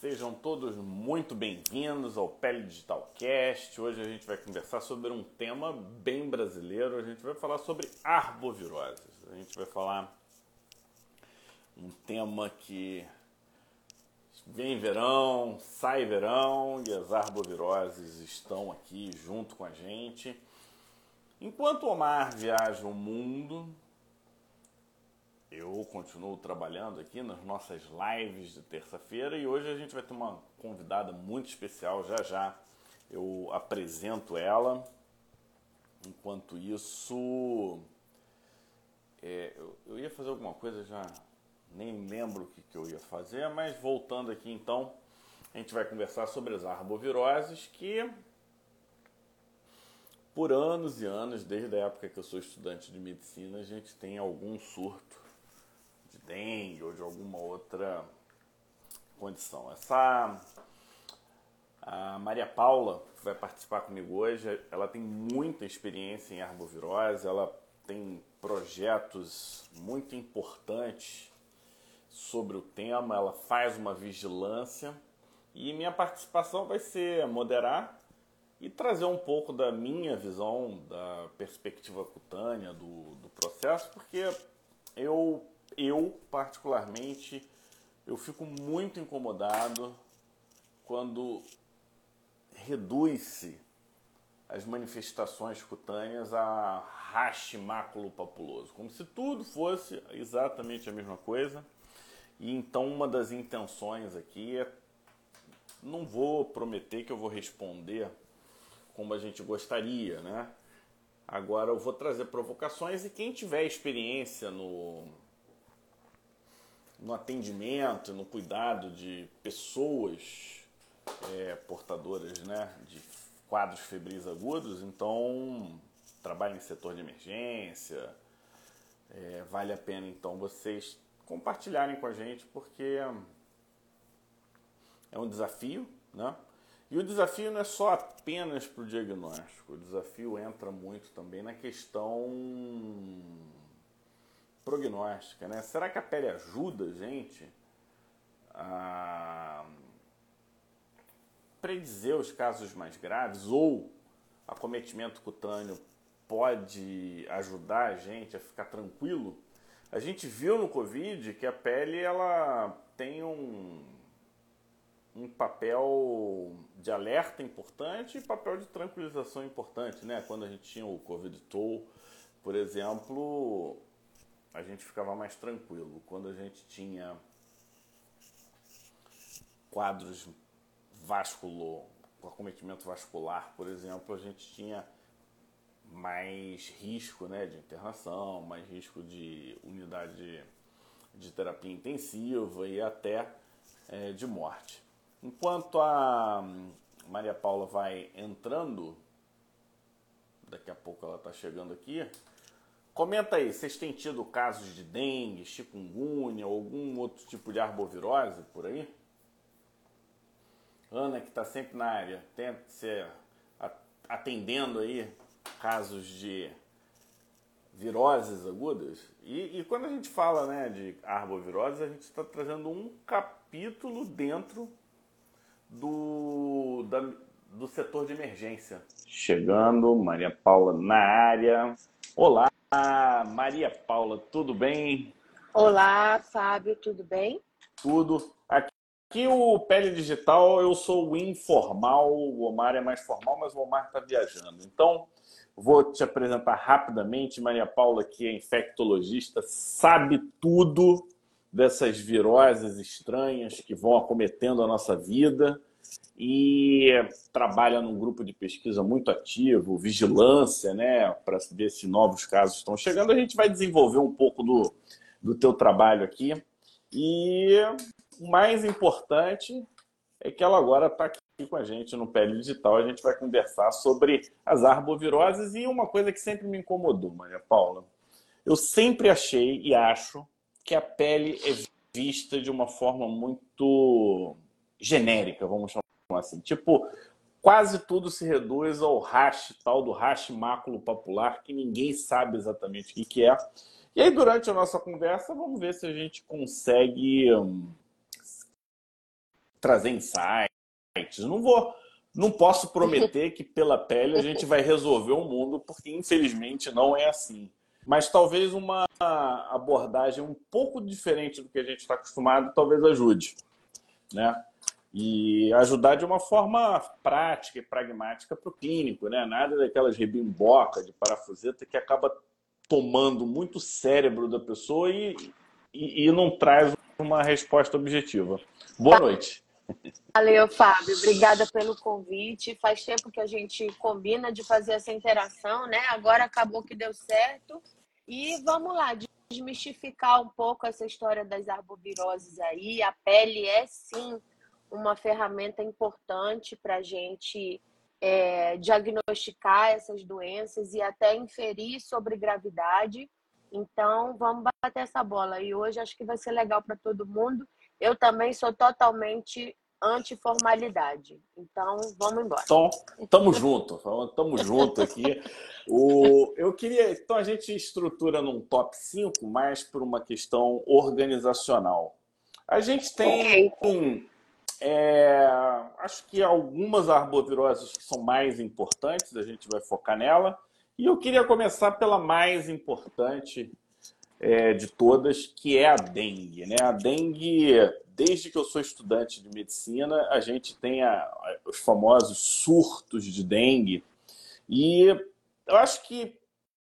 Sejam todos muito bem-vindos ao Pele Digital Cast. Hoje a gente vai conversar sobre um tema bem brasileiro. A gente vai falar sobre arboviroses. A gente vai falar um tema que vem verão, sai verão e as arboviroses estão aqui junto com a gente. Enquanto o Omar viaja o mundo, eu continuo trabalhando aqui nas nossas lives de terça-feira e hoje a gente vai ter uma convidada muito especial. Já já eu apresento ela. Enquanto isso, é, eu, eu, ia fazer alguma coisa, já nem lembro o que, que eu ia fazer, mas voltando aqui então, a gente vai conversar sobre as arboviroses que por anos e anos, desde a época que eu sou estudante de medicina, a gente tem algum surto dengue ou de alguma outra condição. Essa a Maria Paula, que vai participar comigo hoje, ela tem muita experiência em arbovirose, ela tem projetos muito importantes sobre o tema, ela faz uma vigilância e minha participação vai ser moderar e trazer um pouco da minha visão, da perspectiva cutânea do, do processo, porque eu eu, particularmente, eu fico muito incomodado quando reduz-se as manifestações cutâneas a rache máculo papuloso, como se tudo fosse exatamente a mesma coisa. E então uma das intenções aqui é não vou prometer que eu vou responder como a gente gostaria, né? Agora eu vou trazer provocações e quem tiver experiência no no atendimento, no cuidado de pessoas é, portadoras né, de quadros febris agudos, então trabalha em setor de emergência, é, vale a pena então vocês compartilharem com a gente porque é um desafio, né? E o desafio não é só apenas para o diagnóstico, o desafio entra muito também na questão prognóstica, né? Será que a pele ajuda a gente a predizer os casos mais graves ou acometimento cutâneo pode ajudar a gente a ficar tranquilo? A gente viu no Covid que a pele ela tem um, um papel de alerta importante e papel de tranquilização importante, né? Quando a gente tinha o Covid Toll, por exemplo, a gente ficava mais tranquilo. Quando a gente tinha quadros vasculo, com acometimento vascular, por exemplo, a gente tinha mais risco né, de internação, mais risco de unidade de terapia intensiva e até é, de morte. Enquanto a Maria Paula vai entrando, daqui a pouco ela está chegando aqui, Comenta aí, vocês têm tido casos de dengue, chikungunya ou algum outro tipo de arbovirose por aí? Ana, que está sempre na área, ser atendendo aí casos de viroses agudas. E, e, quando a gente fala né, de arbovirose, a gente está trazendo um capítulo dentro do, da, do setor de emergência. Chegando, Maria Paula na área. Olá! Ah, Maria Paula, tudo bem? Olá, Fábio, tudo bem? Tudo. Aqui o Pele Digital, eu sou o informal, o Omar é mais formal, mas o Omar está viajando. Então, vou te apresentar rapidamente. Maria Paula, que é infectologista, sabe tudo dessas viroses estranhas que vão acometendo a nossa vida e trabalha num grupo de pesquisa muito ativo, vigilância, né, para ver se novos casos estão chegando. A gente vai desenvolver um pouco do, do teu trabalho aqui. E o mais importante é que ela agora está aqui com a gente no Pele Digital. A gente vai conversar sobre as arboviroses e uma coisa que sempre me incomodou, Maria Paula. Eu sempre achei e acho que a pele é vista de uma forma muito genérica, vamos chamar assim. Tipo, quase tudo se reduz ao hash, tal do hash máculo popular, que ninguém sabe exatamente o que, que é. E aí, durante a nossa conversa, vamos ver se a gente consegue hum, trazer insights. Não vou, não posso prometer que pela pele a gente vai resolver o mundo, porque infelizmente não é assim. Mas talvez uma abordagem um pouco diferente do que a gente está acostumado talvez ajude, né? E ajudar de uma forma prática e pragmática para o clínico, né? Nada daquelas rebimboca de parafuseta que acaba tomando muito cérebro da pessoa e, e, e não traz uma resposta objetiva. Boa noite. Valeu, Fábio. Obrigada pelo convite. Faz tempo que a gente combina de fazer essa interação, né? Agora acabou que deu certo. E vamos lá, desmistificar um pouco essa história das arboviroses aí. A pele é sim uma ferramenta importante para a gente é, diagnosticar essas doenças e até inferir sobre gravidade. Então, vamos bater essa bola. E hoje acho que vai ser legal para todo mundo. Eu também sou totalmente anti-formalidade. Então, vamos embora. Então, tamo junto. Tamo junto aqui. O, eu queria... Então, a gente estrutura num top 5, mais por uma questão organizacional. A gente tem... Okay. É, acho que algumas arboviroses que são mais importantes, a gente vai focar nela. E eu queria começar pela mais importante é, de todas, que é a dengue. Né? A dengue, desde que eu sou estudante de medicina, a gente tem a, os famosos surtos de dengue. E eu acho que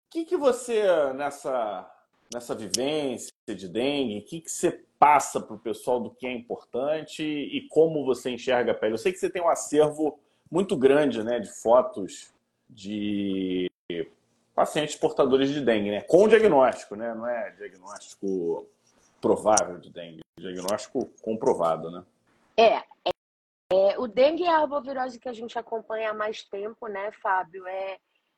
o que, que você, nessa, nessa vivência de dengue, o que, que você passa para o pessoal do que é importante e como você enxerga a pele? Eu sei que você tem um acervo muito grande né, de fotos de pacientes portadores de dengue, né? Com diagnóstico, né? Não é diagnóstico provável de dengue, diagnóstico comprovado, né? É, é, é, o dengue é a arbovirose que a gente acompanha há mais tempo, né, Fábio? É,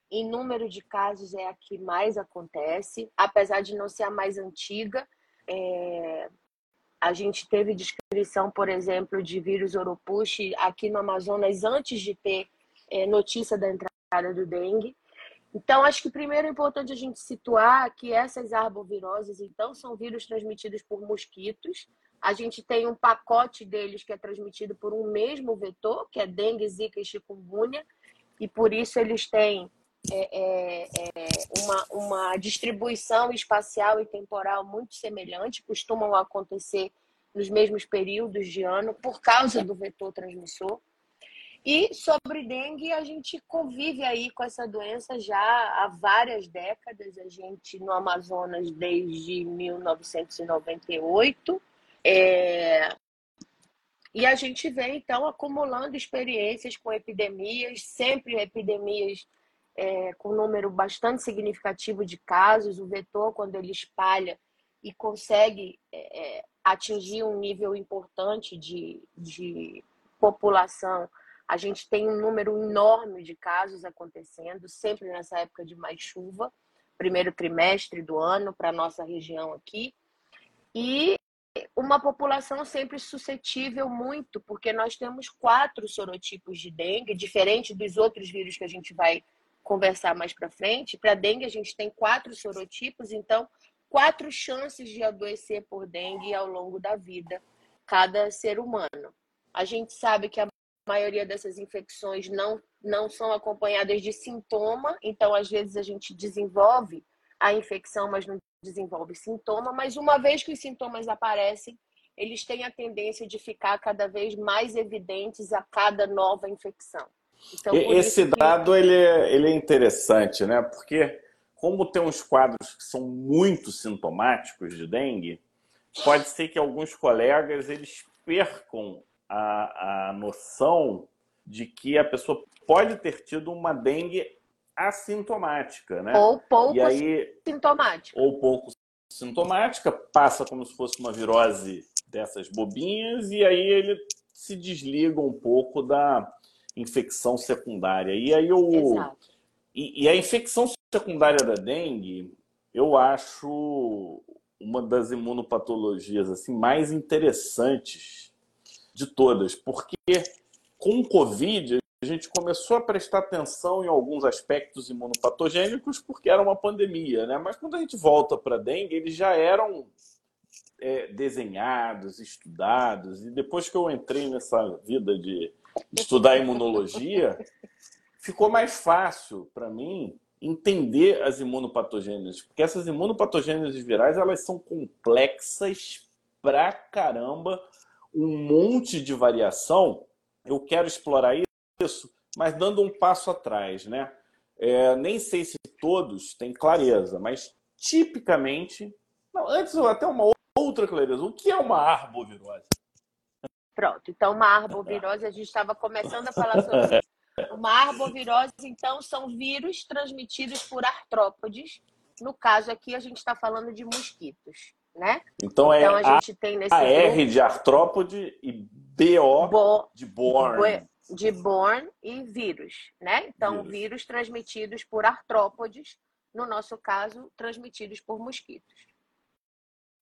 em número de casos é a que mais acontece, apesar de não ser a mais antiga. É, a gente teve descrição, por exemplo, de vírus Oropush aqui no Amazonas antes de ter é, notícia da entrada do dengue. Então, acho que primeiro é importante a gente situar que essas arboviroses, então, são vírus transmitidos por mosquitos. A gente tem um pacote deles que é transmitido por um mesmo vetor, que é dengue, zika e chikungunya, e por isso eles têm é, é, é uma, uma distribuição espacial e temporal muito semelhante, costumam acontecer nos mesmos períodos de ano por causa do vetor transmissor. E sobre dengue, a gente convive aí com essa doença já há várias décadas. A gente no Amazonas desde 1998. É... E a gente vem, então, acumulando experiências com epidemias, sempre epidemias é, com um número bastante significativo de casos. O vetor, quando ele espalha e consegue é, é atingir um nível importante de, de população, a gente tem um número enorme de casos acontecendo, sempre nessa época de mais chuva, primeiro trimestre do ano para a nossa região aqui. E uma população sempre suscetível muito, porque nós temos quatro sorotipos de dengue, diferente dos outros vírus que a gente vai conversar mais para frente. Para dengue, a gente tem quatro sorotipos, então, quatro chances de adoecer por dengue ao longo da vida, cada ser humano. A gente sabe que a maioria dessas infecções não, não são acompanhadas de sintoma, então às vezes a gente desenvolve a infecção, mas não desenvolve sintoma, mas uma vez que os sintomas aparecem, eles têm a tendência de ficar cada vez mais evidentes a cada nova infecção. Então, Esse dado que... ele, é, ele é interessante, né? Porque como tem uns quadros que são muito sintomáticos de dengue, pode ser que alguns colegas eles percam a, a noção de que a pessoa pode ter tido uma dengue assintomática, né? Ou pouco aí, sintomática. Ou pouco sintomática, passa como se fosse uma virose dessas bobinhas e aí ele se desliga um pouco da infecção secundária. E aí o e, e, a infecção secundária da dengue, eu acho uma das imunopatologias assim mais interessantes de todas, porque com o Covid a gente começou a prestar atenção em alguns aspectos imunopatogênicos porque era uma pandemia, né? Mas quando a gente volta para a dengue, eles já eram é, desenhados, estudados. E depois que eu entrei nessa vida de estudar imunologia, ficou mais fácil para mim entender as imunopatogêneses, porque essas imunopatogêneses virais elas são complexas pra caramba, um monte de variação. Eu quero explorar isso, mas dando um passo atrás, né? É, nem sei se todos têm clareza, mas tipicamente, não, antes até uma outra clareza, o que é uma arbovirose? Pronto, então uma arbovirose, a gente estava começando a falar sobre uma arbovirose, então, são vírus transmitidos por artrópodes. No caso aqui, a gente está falando de mosquitos, né? Então, é então a, gente tem nesse a R de artrópode e BO Bo... de born. De born e vírus, né? Então, vírus. vírus transmitidos por artrópodes, no nosso caso, transmitidos por mosquitos.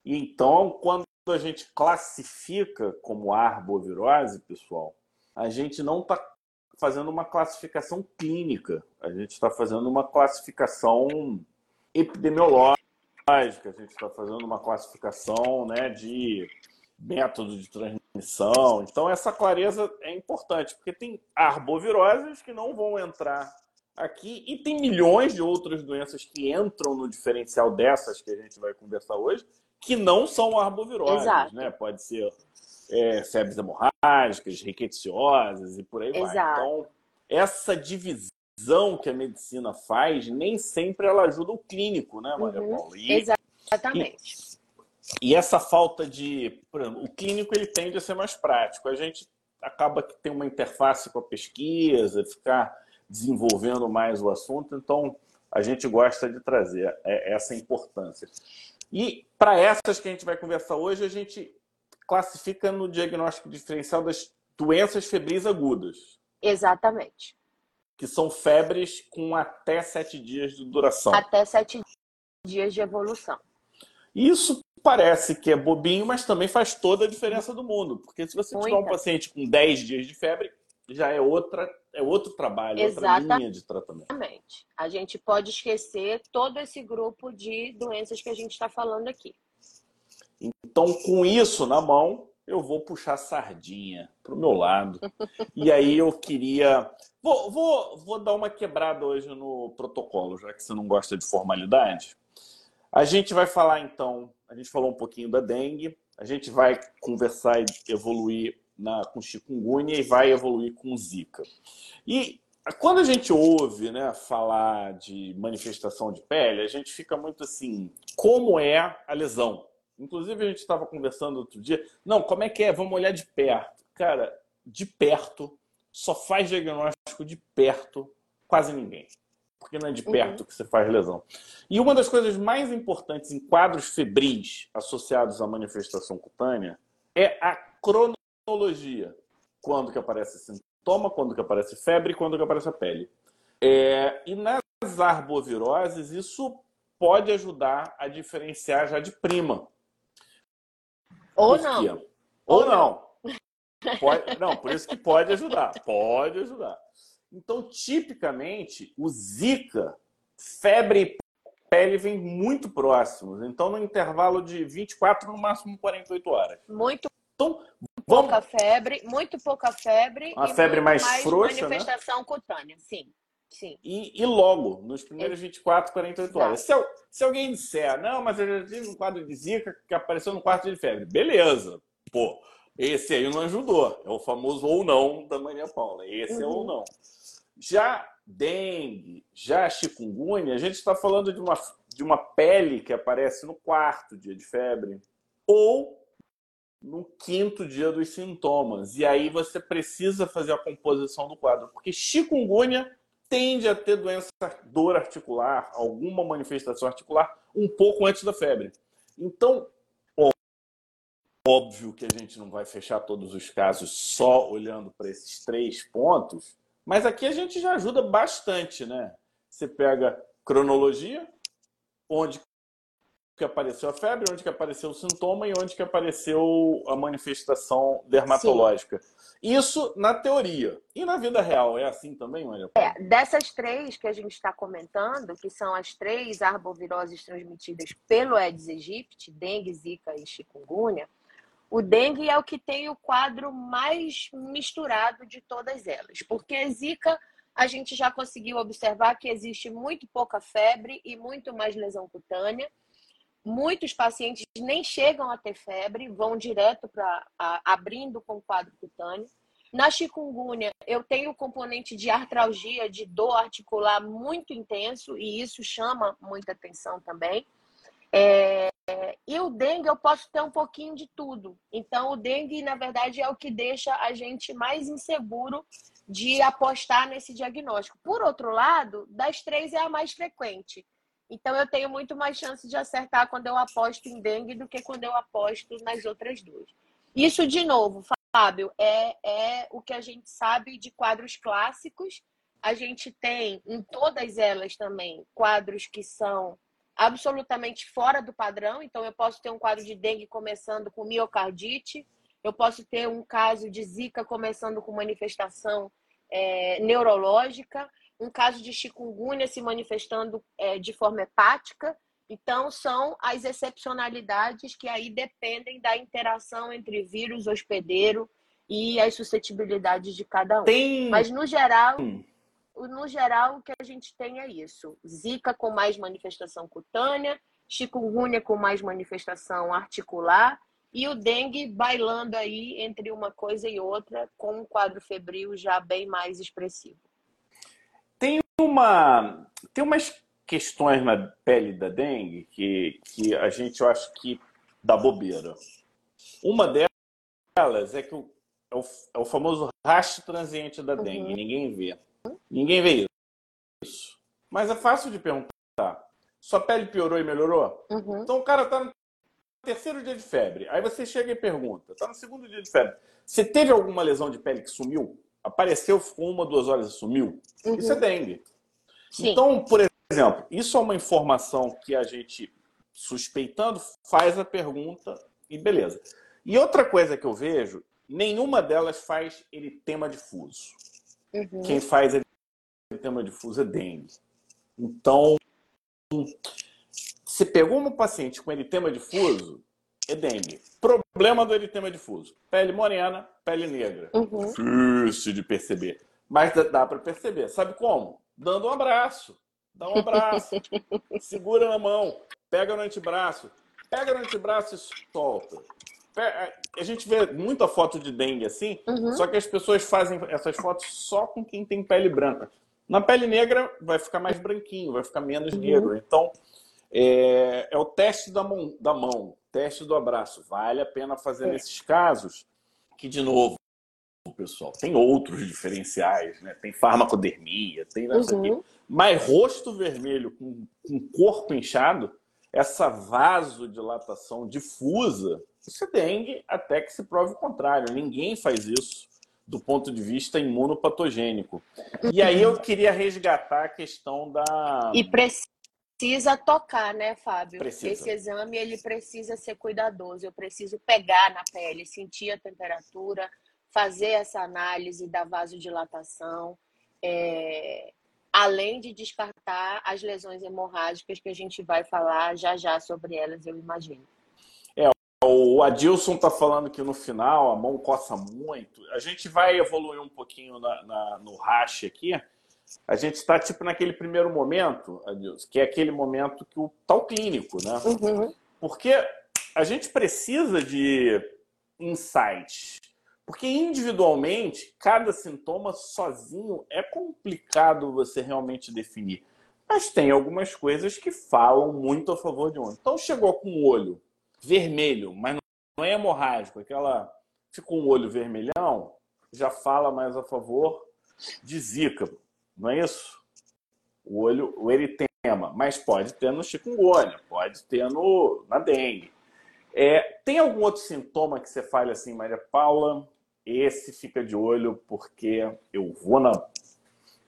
Então, quando a gente classifica como arbovirose, pessoal, a gente não está fazendo uma classificação clínica, a gente está fazendo uma classificação epidemiológica, a gente está fazendo uma classificação né, de método de transmissão. Então, essa clareza é importante, porque tem arboviroses que não vão entrar aqui e tem milhões de outras doenças que entram no diferencial dessas que a gente vai conversar hoje, que não são arboviroses. Exato. Né? Pode ser é, febres hemorrágicas, riqueciosas e por aí Exato. vai. Então, essa divisão que a medicina faz, nem sempre ela ajuda o clínico, né, Maria uhum. Paula? E, Exatamente. E, e, essa falta de. Por exemplo, o clínico ele tende a ser mais prático. A gente acaba que tem uma interface com a pesquisa, ficar desenvolvendo mais o assunto, então a gente gosta de trazer é, essa importância. E para essas que a gente vai conversar hoje, a gente classifica no diagnóstico diferencial das doenças febris agudas. Exatamente. Que são febres com até sete dias de duração. Até sete dias de evolução. Isso parece que é bobinho, mas também faz toda a diferença do mundo. Porque se você Muita. tiver um paciente com 10 dias de febre, já é outra é outro trabalho, Exatamente. outra linha de tratamento. Exatamente. A gente pode esquecer todo esse grupo de doenças que a gente está falando aqui. Então, com isso na mão, eu vou puxar sardinha para o meu lado. E aí eu queria. Vou, vou, vou dar uma quebrada hoje no protocolo, já que você não gosta de formalidade. A gente vai falar então, a gente falou um pouquinho da dengue, a gente vai conversar e evoluir na, com chikungunya e vai evoluir com zika. E quando a gente ouve né, falar de manifestação de pele, a gente fica muito assim, como é a lesão? Inclusive, a gente estava conversando outro dia. Não, como é que é? Vamos olhar de perto. Cara, de perto, só faz diagnóstico de perto quase ninguém. Porque não é de perto uhum. que você faz lesão. E uma das coisas mais importantes em quadros febris associados à manifestação cutânea é a cronologia. Quando que aparece sintoma, quando que aparece febre, quando que aparece a pele. É, e nas arboviroses, isso pode ajudar a diferenciar já de prima. Ou não. Ou, Ou não. Pode, não, por isso que pode ajudar. Pode ajudar. Então, tipicamente, o Zika, febre e pele vêm muito próximos. Então, no intervalo de 24, no máximo 48 horas. Muito então, vamos... pouca febre, muito pouca febre. Uma febre mais, mais frouxa, né? manifestação né? cutânea, sim. Sim. E, e, logo, nos primeiros 24, 48 horas. Se, se, alguém disser, não, mas eu já tive um quadro de zika que apareceu no quarto de febre. Beleza. Pô, esse aí não ajudou. É o famoso ou não da Maria Paula. Esse uhum. é ou não. Já dengue, já chikungunya, a gente está falando de uma, de uma pele que aparece no quarto dia de febre ou no quinto dia dos sintomas. E aí você precisa fazer a composição do quadro. Porque chikungunya tende a ter doença, dor articular, alguma manifestação articular, um pouco antes da febre. Então, óbvio que a gente não vai fechar todos os casos só olhando para esses três pontos, mas aqui a gente já ajuda bastante, né? Você pega cronologia, onde que apareceu a febre, onde que apareceu o sintoma e onde que apareceu a manifestação dermatológica. Sim. Isso na teoria. E na vida real é assim também, Maria? É, dessas três que a gente está comentando, que são as três arboviroses transmitidas pelo Aedes aegypti, dengue, zika e chikungunya, o dengue é o que tem o quadro mais misturado de todas elas, porque a zika a gente já conseguiu observar que existe muito pouca febre e muito mais lesão cutânea. Muitos pacientes nem chegam a ter febre, vão direto para abrindo com quadro cutâneo. Na chikungunya, eu tenho o componente de artralgia, de dor articular muito intenso, e isso chama muita atenção também. É, e o dengue eu posso ter um pouquinho de tudo. Então, o dengue, na verdade, é o que deixa a gente mais inseguro de apostar nesse diagnóstico. Por outro lado, das três é a mais frequente. Então, eu tenho muito mais chance de acertar quando eu aposto em dengue do que quando eu aposto nas outras duas. Isso, de novo, Fábio, é, é o que a gente sabe de quadros clássicos. A gente tem em todas elas também quadros que são absolutamente fora do padrão. Então, eu posso ter um quadro de dengue começando com miocardite, eu posso ter um caso de zika começando com manifestação é, neurológica, um caso de chikungunya se manifestando é, de forma hepática. Então, são as excepcionalidades que aí dependem da interação entre vírus hospedeiro e as suscetibilidades de cada um. Tem... Mas, no geral, hum no geral, o que a gente tem é isso: Zika com mais manifestação cutânea, chikungunya com mais manifestação articular e o dengue bailando aí entre uma coisa e outra, com um quadro febril já bem mais expressivo. Tem uma tem umas questões na pele da dengue que, que a gente eu acho que dá bobeira. Uma delas é que o, é, o, é o famoso rastro transiente da dengue, uhum. ninguém vê. Ninguém vê isso. Mas é fácil de perguntar. Sua pele piorou e melhorou? Uhum. Então o cara tá no terceiro dia de febre. Aí você chega e pergunta: tá no segundo dia de febre. Você teve alguma lesão de pele que sumiu? Apareceu, ficou uma, duas horas e sumiu? Uhum. Isso é dengue. Sim. Então, por exemplo, isso é uma informação que a gente, suspeitando, faz a pergunta e beleza. E outra coisa que eu vejo, nenhuma delas faz eritema difuso. Uhum. Quem faz eritema difuso é dengue. Então, se pegou um paciente com eritema difuso, é dengue. Problema do eritema difuso: pele morena, pele negra. Uhum. Difícil de perceber. Mas dá para perceber. Sabe como? Dando um abraço. Dá um abraço. segura na mão. Pega no antebraço. Pega no antebraço e solta. É, a gente vê muita foto de dengue assim, uhum. só que as pessoas fazem essas fotos só com quem tem pele branca. Na pele negra vai ficar mais branquinho, vai ficar menos uhum. negro. Então, é, é, o teste da mão, da mão, teste do abraço. Vale a pena fazer é. nesses casos, que, de novo, pessoal, tem outros diferenciais, né? Tem farmacodermia, tem nessa uhum. aqui. Mas rosto vermelho com, com corpo inchado, essa vasodilatação difusa, isso é dengue até que se prove o contrário. Ninguém faz isso do ponto de vista imunopatogênico. E aí eu queria resgatar a questão da. E precisa tocar, né, Fábio? Precisa. Esse exame ele precisa ser cuidadoso. Eu preciso pegar na pele, sentir a temperatura, fazer essa análise da vasodilatação. É além de descartar as lesões hemorrágicas que a gente vai falar já já sobre elas, eu imagino. É, o Adilson está falando que no final a mão coça muito. A gente vai evoluir um pouquinho na, na, no rache aqui. A gente está tipo naquele primeiro momento, Adilson, que é aquele momento que o tal clínico, né? Uhum. Porque a gente precisa de insights porque individualmente, cada sintoma sozinho é complicado você realmente definir. Mas tem algumas coisas que falam muito a favor de um. Então chegou com o olho vermelho, mas não é hemorrágico, aquela ficou um olho vermelhão, já fala mais a favor de zika, não é isso? O olho, o eritema, mas pode ter no chikungunya, pode ter no na dengue. É, tem algum outro sintoma que você fale assim, Maria Paula? Esse fica de olho porque eu vou na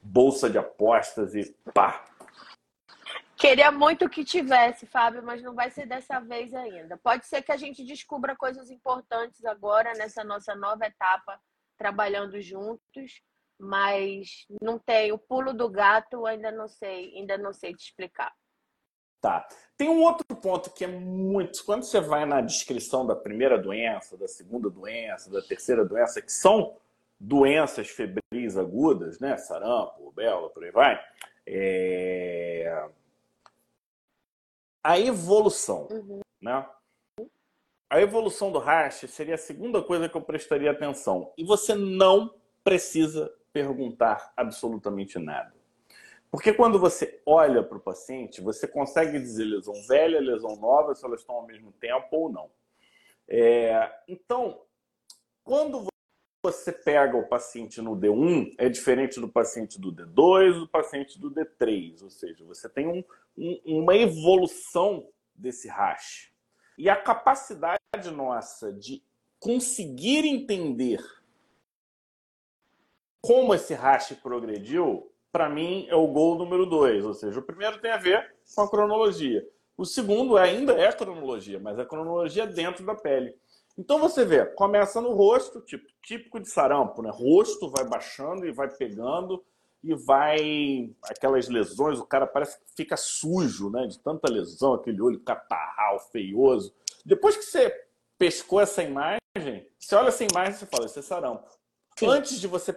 bolsa de apostas e pá. Queria muito que tivesse, Fábio, mas não vai ser dessa vez ainda. Pode ser que a gente descubra coisas importantes agora nessa nossa nova etapa trabalhando juntos, mas não tem o pulo do gato, ainda não sei, ainda não sei te explicar. Tá. Tem um outro ponto que é muito. Quando você vai na descrição da primeira doença, da segunda doença, da terceira doença, que são doenças febris agudas, né? Sarampo, rubéola, por aí vai. É... A evolução, uhum. né? A evolução do hash seria a segunda coisa que eu prestaria atenção. E você não precisa perguntar absolutamente nada. Porque quando você olha para o paciente, você consegue dizer lesão velha, lesão nova, se elas estão ao mesmo tempo ou não. É, então, quando você pega o paciente no D1, é diferente do paciente do D2, do paciente do D3. Ou seja, você tem um, um, uma evolução desse rash. E a capacidade nossa de conseguir entender como esse rash progrediu para mim, é o gol número dois. Ou seja, o primeiro tem a ver com a cronologia. O segundo ainda é cronologia, mas é cronologia dentro da pele. Então você vê, começa no rosto, tipo, típico de sarampo, né? Rosto vai baixando e vai pegando e vai aquelas lesões, o cara parece que fica sujo, né? De tanta lesão, aquele olho catarral, feioso. Depois que você pescou essa imagem, você olha essa imagem e fala, isso é sarampo. Sim. Antes de você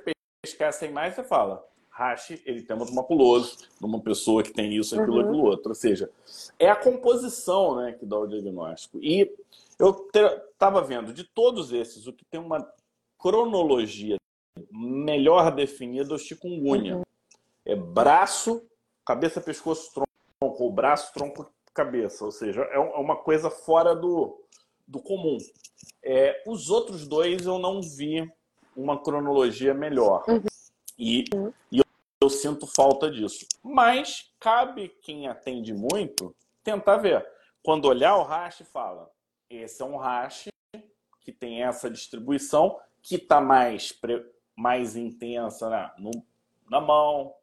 essa imagem, você fala, rache eritema maculoso numa pessoa que tem isso, aquilo, uhum. aquilo outro. Ou seja, é a composição né, que dá o diagnóstico. E eu estava vendo, de todos esses, o que tem uma cronologia melhor definida é o chikungunya. Uhum. É braço, cabeça, pescoço, tronco, ou braço, tronco, cabeça. Ou seja, é, é uma coisa fora do, do comum. É, os outros dois eu não vi uma cronologia melhor. Uhum. E, e eu sinto falta disso. Mas cabe quem atende muito tentar ver. Quando olhar o hash, fala: esse é um hash que tem essa distribuição, que está mais, mais intensa né? no, na mão,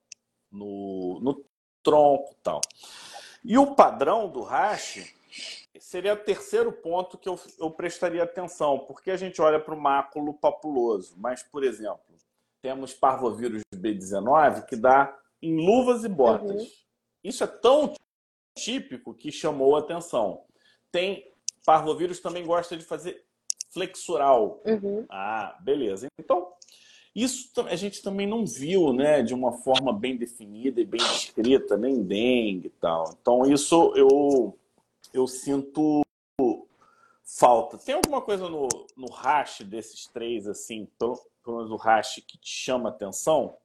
no, no tronco tal. E o padrão do hash seria o terceiro ponto que eu, eu prestaria atenção, porque a gente olha para o máculo papuloso, mas, por exemplo, temos parvovírus B19 que dá em luvas e botas. Uhum. Isso é tão típico que chamou a atenção. Tem parvovírus também gosta de fazer flexural. Uhum. Ah, beleza. Então, isso a gente também não viu, né, de uma forma bem definida e bem descrita, nem dengue e tal. Então, isso eu eu sinto falta. Tem alguma coisa no, no hash desses três, assim, pelo menos o hash que te chama atenção?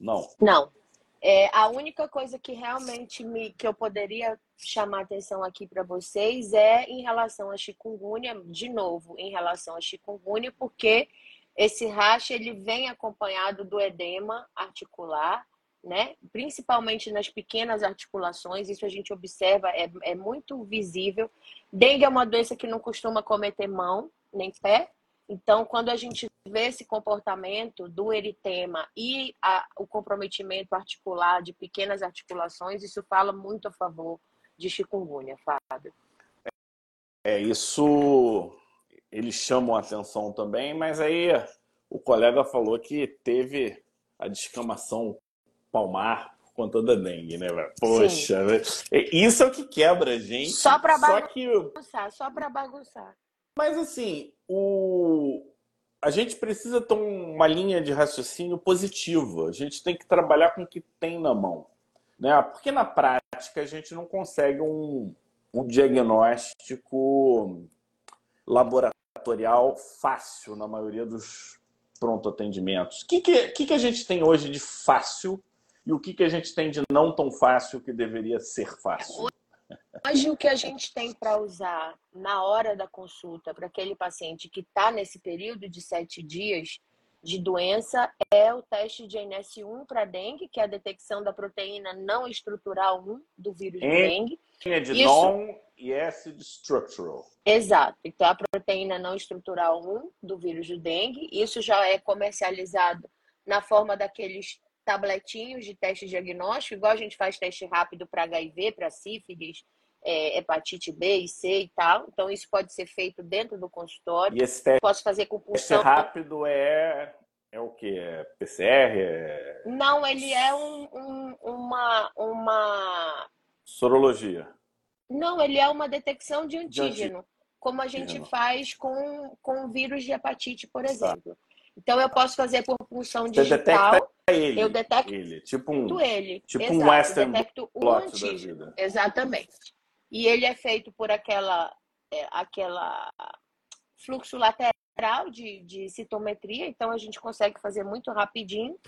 Não. Não. É, a única coisa que realmente me, que eu poderia chamar atenção aqui para vocês é em relação à chikungunya, de novo, em relação à chikungunya, porque esse rash ele vem acompanhado do edema articular, né? Principalmente nas pequenas articulações, isso a gente observa, é, é muito visível. Dengue é uma doença que não costuma cometer mão nem pé, então, quando a gente vê esse comportamento do eritema e a, o comprometimento articular de pequenas articulações, isso fala muito a favor de chikungunya, Fábio. É, isso eles chamam atenção também, mas aí o colega falou que teve a descamação palmar por conta da dengue, né? Poxa, né? isso é o que quebra a gente. Só para bagunçar, que... só para bagunçar. Mas assim, o... a gente precisa ter uma linha de raciocínio positiva. A gente tem que trabalhar com o que tem na mão. Né? Porque na prática a gente não consegue um, um diagnóstico laboratorial fácil na maioria dos pronto atendimentos. O que, que, que, que a gente tem hoje de fácil e o que, que a gente tem de não tão fácil que deveria ser fácil? Hoje, o que a gente tem para usar na hora da consulta para aquele paciente que está nesse período de sete dias de doença é o teste de NS1 para dengue, que é a detecção da proteína não estrutural 1 do vírus de dengue. É de Isso... non e S de structural. Exato. Então, a proteína não estrutural 1 do vírus do dengue. Isso já é comercializado na forma daqueles tabletinhos de teste diagnóstico, igual a gente faz teste rápido para HIV, para sífilis, é, hepatite B e C e tal. Então, isso pode ser feito dentro do consultório. E esse teste, Posso fazer com teste rápido é, é o que? É PCR? É... Não, ele é um, um, uma, uma. Sorologia. Não, ele é uma detecção de antígeno, de como a gente antígeno. faz com, com vírus de hepatite, por tá. exemplo. Então, eu posso fazer por pulsão digital. Ele, eu detecto ele, tipo um, ele. Tipo Exato, um Western detecto o antígeno. Exatamente. E ele é feito por aquela, é, aquela fluxo lateral de, de citometria, então a gente consegue fazer muito rapidinho.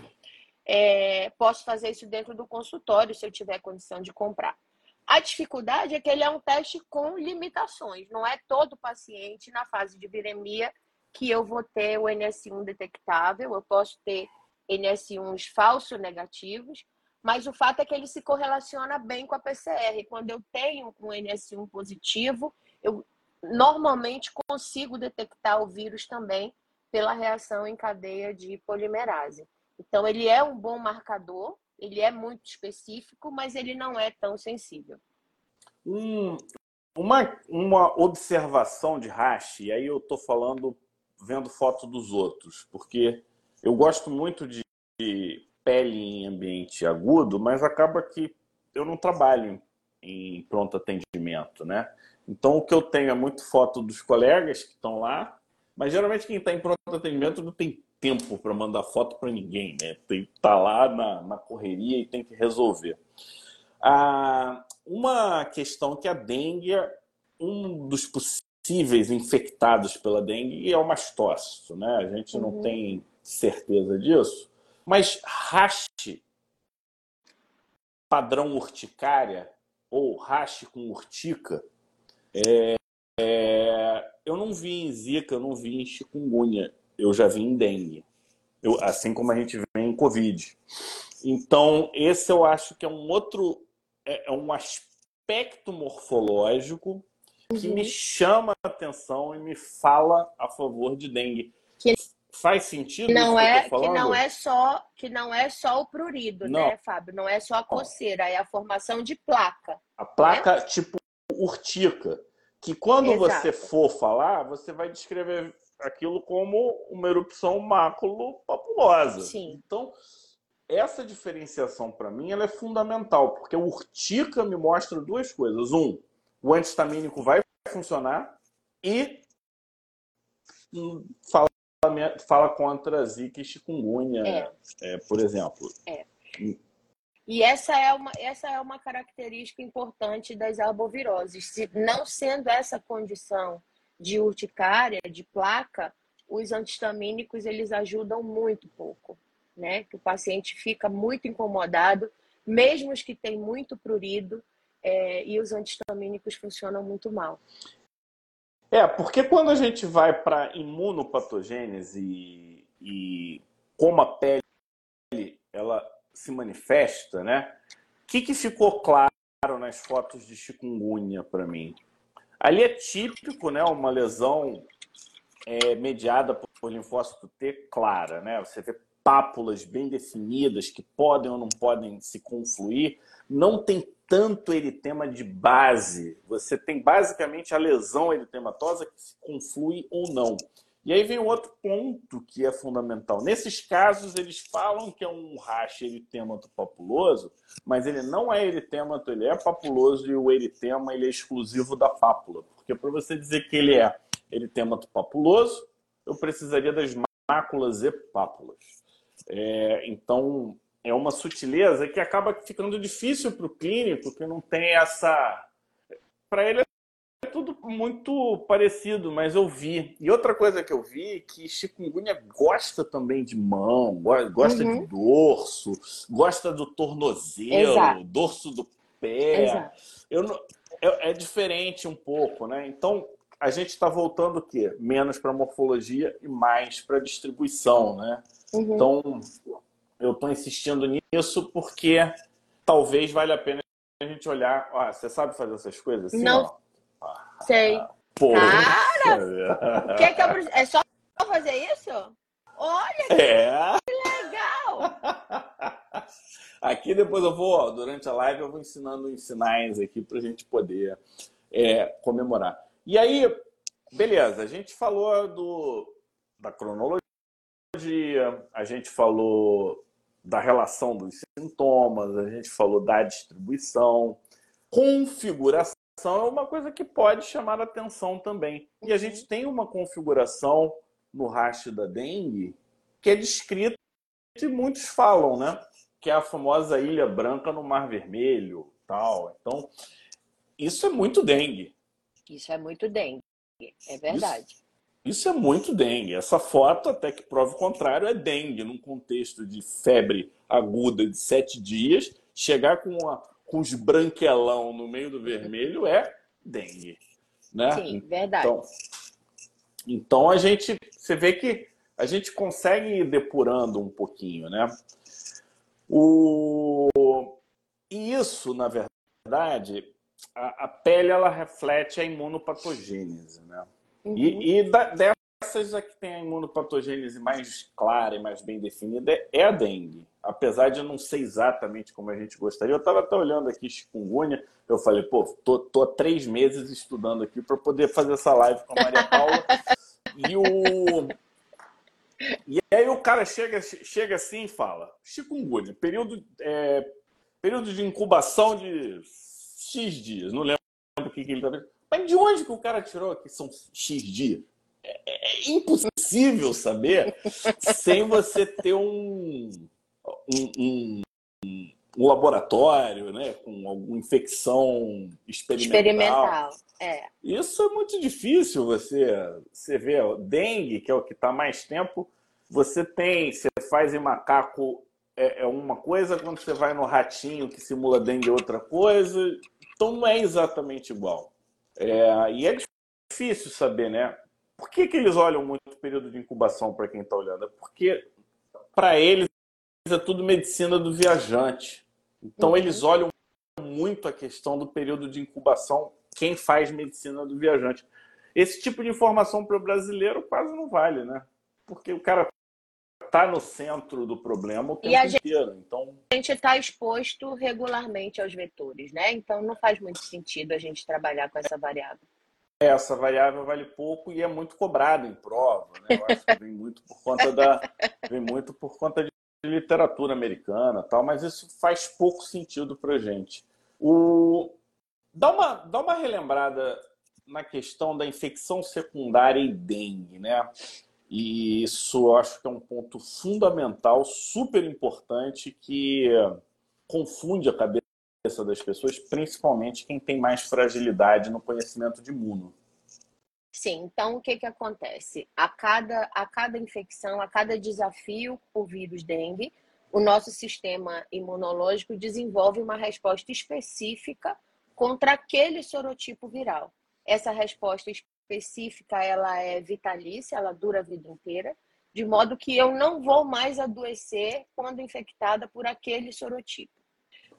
É, posso fazer isso dentro do consultório se eu tiver condição de comprar. A dificuldade é que ele é um teste com limitações. Não é todo paciente na fase de viremia que eu vou ter o NS1 detectável. Eu posso ter NS1s falso negativos, mas o fato é que ele se correlaciona bem com a PCR. Quando eu tenho um NS1 positivo, eu normalmente consigo detectar o vírus também pela reação em cadeia de polimerase. Então, ele é um bom marcador, ele é muito específico, mas ele não é tão sensível. Um, uma, uma observação de hash, e aí eu estou falando vendo foto dos outros, porque eu gosto muito de pele em ambiente agudo, mas acaba que eu não trabalho em pronto atendimento, né? Então o que eu tenho é muito foto dos colegas que estão lá, mas geralmente quem está em pronto atendimento não tem tempo para mandar foto para ninguém, né? Tem tá lá na, na, correria e tem que resolver. Ah, uma questão que a dengue é um dos possíveis infectados pela dengue é o mastócito, né? A gente não uhum. tem certeza disso, mas rache padrão urticária ou rache com urtica, é, é, eu não vi em zika, eu não vi em chikungunya, eu já vi em dengue, eu, assim como a gente vê em covid. Então esse eu acho que é um outro, é, é um aspecto morfológico que uhum. me chama a atenção e me fala a favor de dengue. Que Faz sentido? Não é que, que, não é só que não é só o prurido, não. né, Fábio? Não é só a coceira, é a formação de placa. A placa né? tipo urtica, que quando Exato. você for falar, você vai descrever aquilo como uma erupção máculo-papulosa. Sim. Então, essa diferenciação para mim ela é fundamental, porque o urtica me mostra duas coisas. Um, o antistamínico vai funcionar e fala fala contra Zika e chikungunya, é. É, por exemplo. É. E essa é, uma, essa é uma característica importante das arboviroses. Se, não sendo essa condição de urticária, de placa, os antistamínicos eles ajudam muito pouco, né? Que o paciente fica muito incomodado, mesmo os que têm muito prurido, é, e os antistamínicos funcionam muito mal. É, porque quando a gente vai para imunopatogênese e, e como a pele ela se manifesta, né? O que, que ficou claro nas fotos de chikungunya para mim? Ali é típico, né? Uma lesão é, mediada por linfócito T clara, né? Você vê pápulas bem definidas que podem ou não podem se confluir. Não tem tanto eritema de base. Você tem basicamente a lesão eritematosa que se conflui ou não. E aí vem outro ponto que é fundamental. Nesses casos, eles falam que é um rache eritemato papuloso, mas ele não é eritemato, ele é papuloso e o eritema ele é exclusivo da pápula. Porque para você dizer que ele é eritemato papuloso, eu precisaria das máculas e pápulas. É, então, é uma sutileza que acaba ficando difícil para o clínico que não tem essa. Para ele é tudo muito parecido, mas eu vi. E outra coisa que eu vi é que chikungunya gosta também de mão, gosta uhum. de dorso, gosta do tornozelo, Exato. dorso do pé. Eu não, é, é diferente um pouco, né? Então a gente está voltando o quê? Menos para morfologia e mais para distribuição, né? Uhum. Então eu estou insistindo nisso porque talvez valha a pena a gente olhar. Ah, você sabe fazer essas coisas assim? Não. Ah, sei. Porra. Cara! que que eu... É só fazer isso? Olha é. que legal! Aqui depois eu vou, durante a live, eu vou ensinando sinais aqui para a gente poder é, comemorar. E aí, beleza, a gente falou do, da cronologia, a gente falou da relação dos sintomas, a gente falou da distribuição, configuração é uma coisa que pode chamar a atenção também. E a gente tem uma configuração no rastro da dengue que é descrita e muitos falam, né? Que é a famosa Ilha Branca no Mar Vermelho, tal. Então, isso é muito dengue. Isso é muito dengue, é verdade. Isso, isso é muito dengue. Essa foto, até que prova o contrário, é dengue, num contexto de febre aguda de sete dias, chegar com, uma, com os branquelão no meio do vermelho é dengue. Né? Sim, verdade. Então, então a gente, você vê que a gente consegue ir depurando um pouquinho, né? O... E isso, na verdade, a, a pele ela reflete a imunopatogênese, né? Uhum. E, e da, dessas a que tem a imunopatogênese mais clara e mais bem definida é a dengue. Apesar de eu não ser exatamente como a gente gostaria. Eu estava até olhando aqui chikungunya, eu falei, pô, tô, tô há três meses estudando aqui para poder fazer essa live com a Maria Paula. e o. E aí o cara chega, chega assim e fala: chikungunya, período, é, período de incubação de X dias. Não lembro o que, que ele estava mas de onde que o cara tirou que são X dias? É, é, impossível saber sem você ter um, um, um, um, laboratório, né, com alguma infecção experimental. Experimental, é. Isso é muito difícil você, você ver. Dengue, que é o que está mais tempo, você tem, você faz em macaco é, é uma coisa, quando você vai no ratinho que simula dengue é outra coisa. Então não é exatamente igual. É, e é difícil saber, né? Por que, que eles olham muito o período de incubação para quem está olhando? É porque, para eles, é tudo medicina do viajante. Então, uhum. eles olham muito a questão do período de incubação, quem faz medicina do viajante. Esse tipo de informação para o brasileiro quase não vale, né? Porque o cara está no centro do problema o tempo e a inteiro. Gente, então... A gente está exposto regularmente aos vetores, né? Então não faz muito sentido a gente trabalhar com essa variável. Essa variável vale pouco e é muito cobrada em prova, né? Eu acho que vem muito por conta da vem muito por conta de literatura americana, tal, mas isso faz pouco sentido para gente. O dá uma dá uma relembrada na questão da infecção secundária e dengue, né? E isso eu acho que é um ponto fundamental, super importante, que confunde a cabeça das pessoas, principalmente quem tem mais fragilidade no conhecimento de imuno. Sim, então o que, que acontece? A cada, a cada infecção, a cada desafio por vírus dengue, o nosso sistema imunológico desenvolve uma resposta específica contra aquele sorotipo viral. Essa resposta específica ela é vitalícia, ela dura a vida inteira, de modo que eu não vou mais adoecer quando infectada por aquele sorotipo.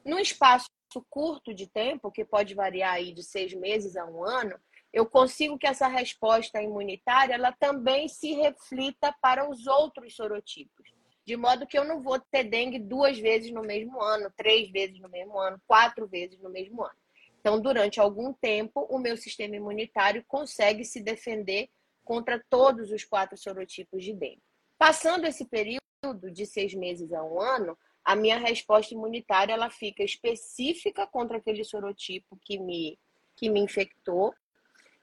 Num espaço curto de tempo, que pode variar aí de seis meses a um ano, eu consigo que essa resposta imunitária ela também se reflita para os outros sorotipos. De modo que eu não vou ter dengue duas vezes no mesmo ano, três vezes no mesmo ano, quatro vezes no mesmo ano. Então, durante algum tempo, o meu sistema imunitário consegue se defender contra todos os quatro sorotipos de dengue. Passando esse período de seis meses a um ano, a minha resposta imunitária ela fica específica contra aquele sorotipo que me, que me infectou.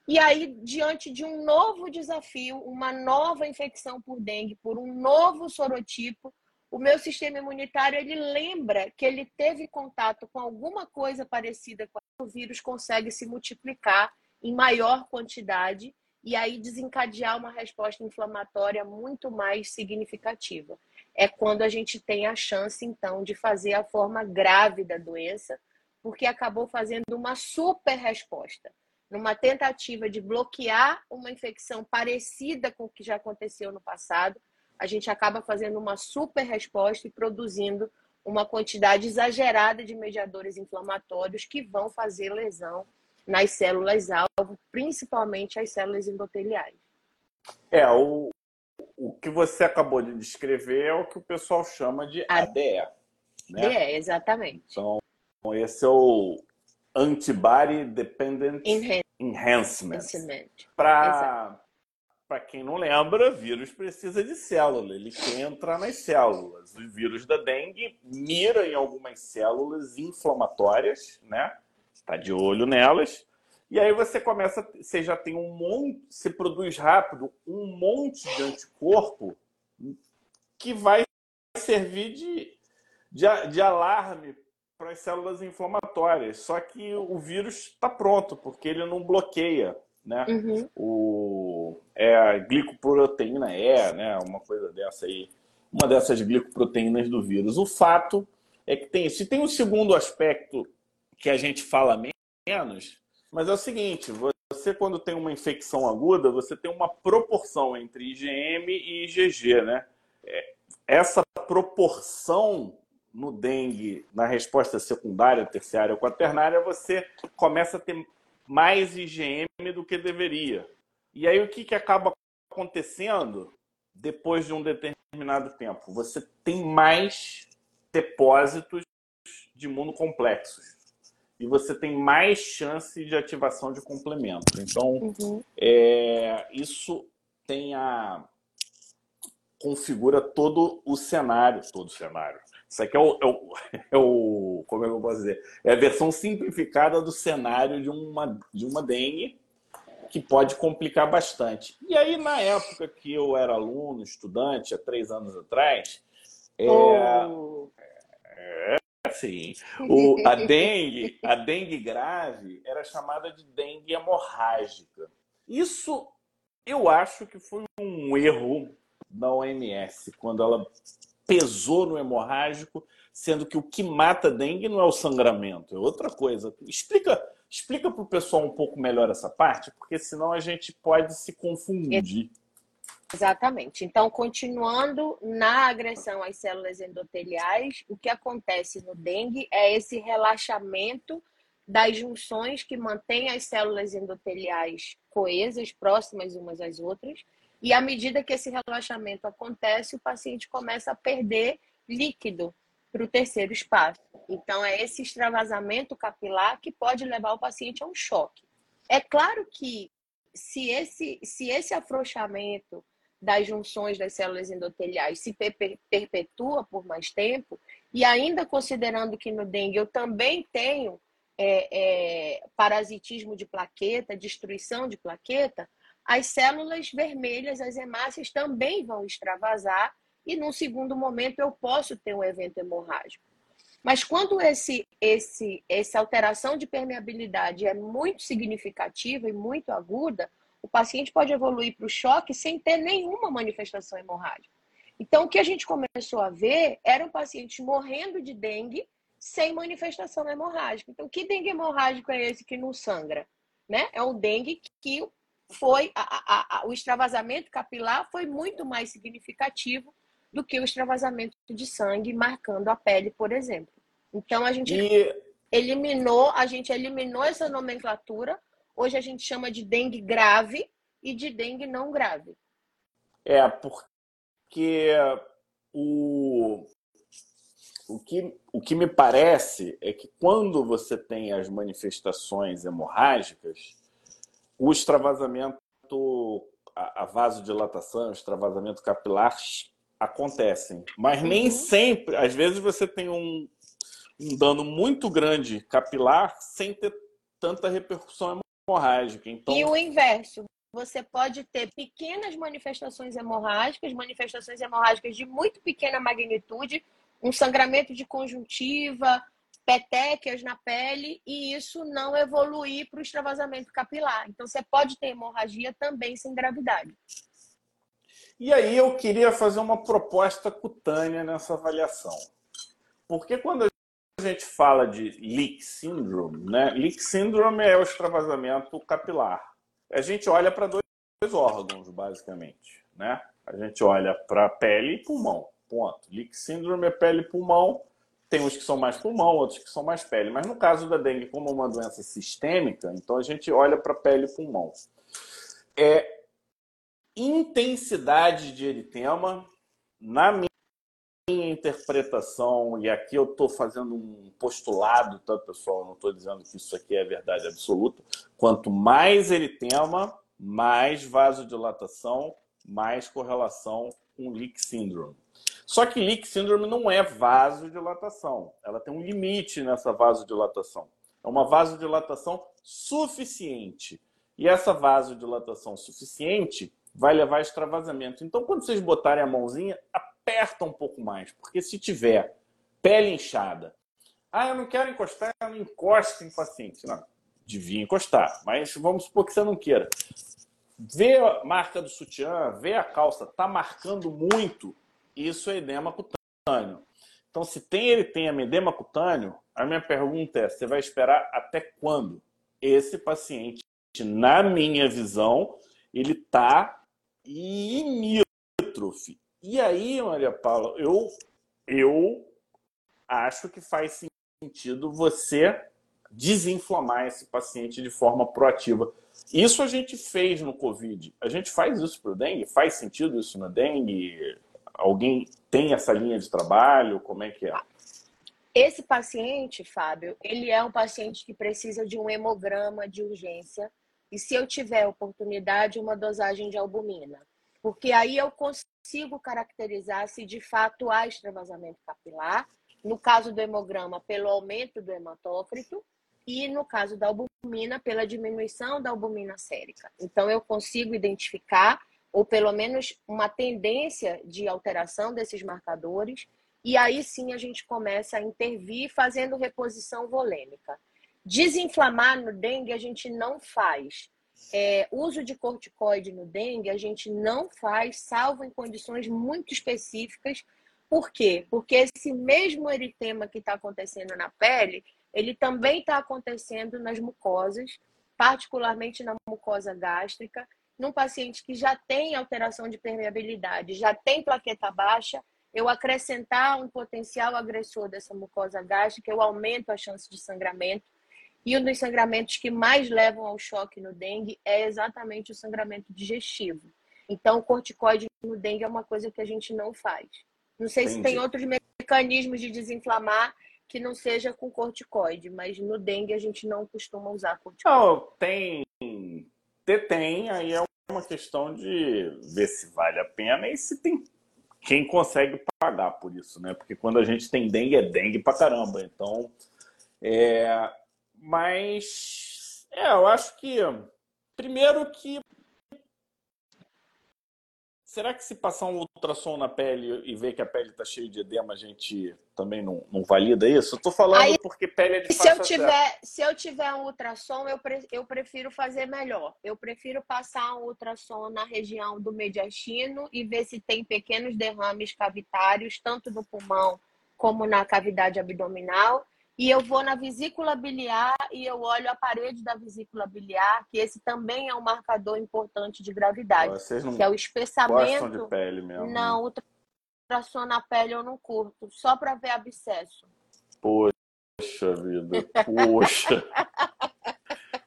E aí, diante de um novo desafio, uma nova infecção por dengue, por um novo sorotipo, o meu sistema imunitário ele lembra que ele teve contato com alguma coisa parecida com o vírus consegue se multiplicar em maior quantidade e aí desencadear uma resposta inflamatória muito mais significativa. É quando a gente tem a chance, então, de fazer a forma grave da doença, porque acabou fazendo uma super resposta. Numa tentativa de bloquear uma infecção parecida com o que já aconteceu no passado, a gente acaba fazendo uma super resposta e produzindo uma quantidade exagerada de mediadores inflamatórios que vão fazer lesão nas células-alvo, principalmente as células endoteliais. É, o, o que você acabou de descrever é o que o pessoal chama de ADE. Né? É, exatamente. Então, esse é o Antibody Dependent Enhan Enhancement. Enhancement. Para para quem não lembra, vírus precisa de célula, ele quer entrar nas células. O vírus da dengue mira em algumas células inflamatórias, né? Está de olho nelas. E aí você começa, você já tem um monte, você produz rápido um monte de anticorpo que vai servir de, de, de alarme para as células inflamatórias. Só que o vírus está pronto, porque ele não bloqueia né? Uhum. O, é a glicoproteína E, né? Uma coisa dessa aí. Uma dessas glicoproteínas do vírus. O fato é que tem Se tem um segundo aspecto que a gente fala menos, mas é o seguinte, você quando tem uma infecção aguda, você tem uma proporção entre IgM e IgG, né? É, essa proporção no dengue, na resposta secundária, terciária ou quaternária, você começa a ter mais IgM do que deveria. E aí o que, que acaba acontecendo depois de um determinado tempo? Você tem mais depósitos de imunocomplexos. E você tem mais chance de ativação de complemento. Então, uhum. é, isso tem a. configura todo o cenário, todo o cenário, isso aqui é o, é o, é o, Como é que eu posso dizer? É a versão simplificada do cenário de uma, de uma dengue que pode complicar bastante. E aí, na época que eu era aluno, estudante, há três anos atrás, é, oh. é assim, o, a dengue, a dengue grave era chamada de dengue hemorrágica. Isso eu acho que foi um erro da OMS quando ela pesou no hemorrágico, sendo que o que mata dengue não é o sangramento, é outra coisa. Explica explica para o pessoal um pouco melhor essa parte, porque senão a gente pode se confundir. Exatamente. Então, continuando na agressão às células endoteliais, o que acontece no dengue é esse relaxamento das junções que mantêm as células endoteliais coesas, próximas umas às outras, e à medida que esse relaxamento acontece, o paciente começa a perder líquido para o terceiro espaço. Então, é esse extravasamento capilar que pode levar o paciente a um choque. É claro que se esse, se esse afrouxamento das junções das células endoteliais se perpetua por mais tempo, e ainda considerando que no dengue eu também tenho é, é, parasitismo de plaqueta, destruição de plaqueta, as células vermelhas, as hemácias, também vão extravasar e, num segundo momento, eu posso ter um evento hemorrágico. Mas quando esse, esse, essa alteração de permeabilidade é muito significativa e muito aguda, o paciente pode evoluir para o choque sem ter nenhuma manifestação hemorrágica. Então, o que a gente começou a ver eram pacientes morrendo de dengue sem manifestação hemorrágica. Então, que dengue hemorrágico é esse que não sangra? Né? É um dengue que foi a, a, o extravasamento capilar foi muito mais significativo do que o extravasamento de sangue marcando a pele, por exemplo. Então a gente e... eliminou, a gente eliminou essa nomenclatura. Hoje a gente chama de dengue grave e de dengue não grave. É, porque o, o, que, o que me parece é que quando você tem as manifestações hemorrágicas, o extravasamento, a, vasodilatação, o extravasamento capilar acontecem. Mas nem uhum. sempre, às vezes você tem um, um dano muito grande capilar sem ter tanta repercussão hemorrágica. Então... E o inverso. Você pode ter pequenas manifestações hemorrágicas, manifestações hemorrágicas de muito pequena magnitude, um sangramento de conjuntiva, petequias na pele e isso não evoluir para o extravasamento capilar. Então, você pode ter hemorragia também sem gravidade. E aí eu queria fazer uma proposta cutânea nessa avaliação. Porque quando a gente fala de leak syndrome, né? Leak syndrome é o extravasamento capilar. A gente olha para dois órgãos, basicamente, né? A gente olha para pele e pulmão, ponto. Leak syndrome é pele e pulmão tem uns que são mais pulmão, outros que são mais pele. Mas no caso da dengue, como é uma doença sistêmica, então a gente olha para pele e pulmão. É intensidade de eritema, na minha interpretação, e aqui eu estou fazendo um postulado, tá, pessoal? Não estou dizendo que isso aqui é verdade absoluta. Quanto mais eritema, mais vasodilatação, mais correlação com leak syndrome. Só que leak syndrome não é vasodilatação. Ela tem um limite nessa vasodilatação. É uma vasodilatação suficiente. E essa vasodilatação suficiente vai levar extravasamento. Então, quando vocês botarem a mãozinha, aperta um pouco mais. Porque se tiver pele inchada, ah, eu não quero encostar, eu não encosto em paciente. Não, devia encostar. Mas vamos supor que você não queira. Vê a marca do sutiã, vê a calça, tá marcando muito, isso é edema cutâneo. Então, se tem ele tem edema cutâneo, a minha pergunta é: você vai esperar até quando? Esse paciente, na minha visão, ele está limítrofe. E aí, Maria Paula, eu, eu acho que faz sentido você desinflamar esse paciente de forma proativa. Isso a gente fez no Covid. A gente faz isso para o dengue? Faz sentido isso na dengue? Alguém tem essa linha de trabalho? Como é que é? Esse paciente, Fábio, ele é um paciente que precisa de um hemograma de urgência e se eu tiver oportunidade, uma dosagem de albumina. Porque aí eu consigo caracterizar se de fato há extravasamento capilar, no caso do hemograma, pelo aumento do hematócrito, e no caso da albumina, pela diminuição da albumina sérica. Então, eu consigo identificar, ou pelo menos uma tendência de alteração desses marcadores, e aí sim a gente começa a intervir fazendo reposição volêmica. Desinflamar no dengue a gente não faz. É, uso de corticoide no dengue a gente não faz, salvo em condições muito específicas. Por quê? Porque esse mesmo eritema que está acontecendo na pele, ele também está acontecendo nas mucosas, particularmente na mucosa gástrica, num paciente que já tem alteração de permeabilidade, já tem plaqueta baixa, eu acrescentar um potencial agressor dessa mucosa gástrica, eu aumento a chance de sangramento. E um dos sangramentos que mais levam ao choque no dengue é exatamente o sangramento digestivo. Então, o corticoide no dengue é uma coisa que a gente não faz. Não sei Entendi. se tem outros mecanismos de desinflamar que não seja com corticoide, mas no dengue a gente não costuma usar corticoide. Não, tem. Tem, aí é uma questão de ver se vale a pena e se tem quem consegue pagar por isso, né? Porque quando a gente tem dengue, é dengue pra caramba. Então, é... mas, é, eu acho que, primeiro que Será que se passar um ultrassom na pele e ver que a pele está cheia de edema, a gente também não, não valida isso? Estou falando Aí, porque pele é de se eu tiver Se eu tiver um ultrassom, eu, pre, eu prefiro fazer melhor. Eu prefiro passar um ultrassom na região do mediastino e ver se tem pequenos derrames cavitários, tanto no pulmão como na cavidade abdominal e eu vou na vesícula biliar e eu olho a parede da vesícula biliar, que esse também é um marcador importante de gravidade, Vocês não que é o espessamento. de pele mesmo. Não, ultrassom na pele eu não curto, só para ver abscesso. Poxa vida, poxa.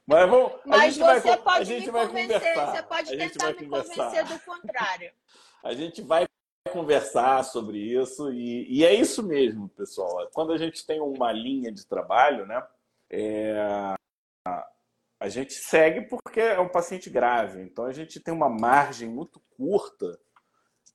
Mas, vamos, Mas você vai, pode me convencer, você pode tentar me convencer do contrário. A gente vai conversar sobre isso e, e, é isso mesmo, pessoal. Quando a gente tem uma linha de trabalho, né, é, a gente segue porque é um paciente grave. Então a gente tem uma margem muito curta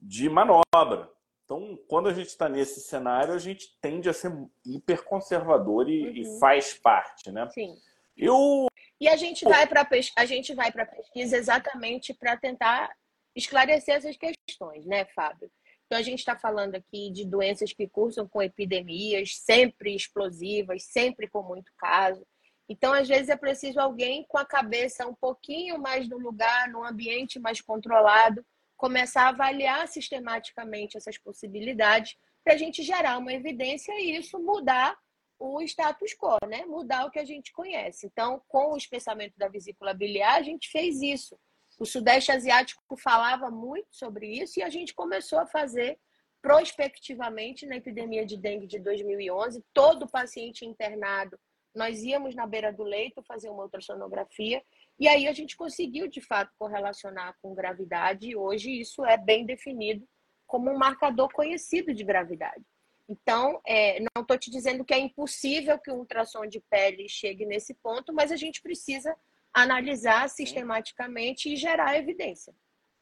de manobra. Então, quando a gente está nesse cenário, a gente tende a ser hiper conservador e, uhum. e faz parte, né? Sim. Eu... E a gente vai para a gente vai para pesquisa exatamente para tentar esclarecer essas questões, né, Fábio? Então, a gente está falando aqui de doenças que cursam com epidemias, sempre explosivas, sempre com muito caso. Então, às vezes, é preciso alguém com a cabeça um pouquinho mais no lugar, num ambiente mais controlado, começar a avaliar sistematicamente essas possibilidades para a gente gerar uma evidência e isso mudar o status quo, né? Mudar o que a gente conhece. Então, com o espessamento da vesícula biliar, a gente fez isso. O Sudeste Asiático falava muito sobre isso e a gente começou a fazer prospectivamente na epidemia de dengue de 2011. Todo paciente internado, nós íamos na beira do leito fazer uma ultrassonografia e aí a gente conseguiu de fato correlacionar com gravidade e hoje isso é bem definido como um marcador conhecido de gravidade. Então, é, não estou te dizendo que é impossível que o ultrassom de pele chegue nesse ponto, mas a gente precisa analisar sistematicamente e gerar evidência.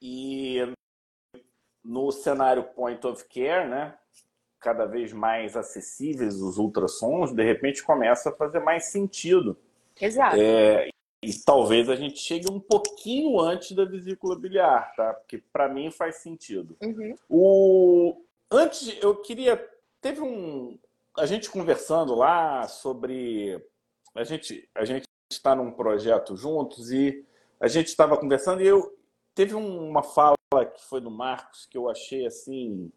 E no cenário point of care, né, cada vez mais acessíveis os ultrassons, de repente começa a fazer mais sentido. Exato. É, e talvez a gente chegue um pouquinho antes da vesícula biliar, tá? Porque para mim faz sentido. Uhum. O antes eu queria teve um a gente conversando lá sobre a gente a gente está num projeto juntos e a gente estava conversando e eu teve uma fala que foi do Marcos que eu achei assim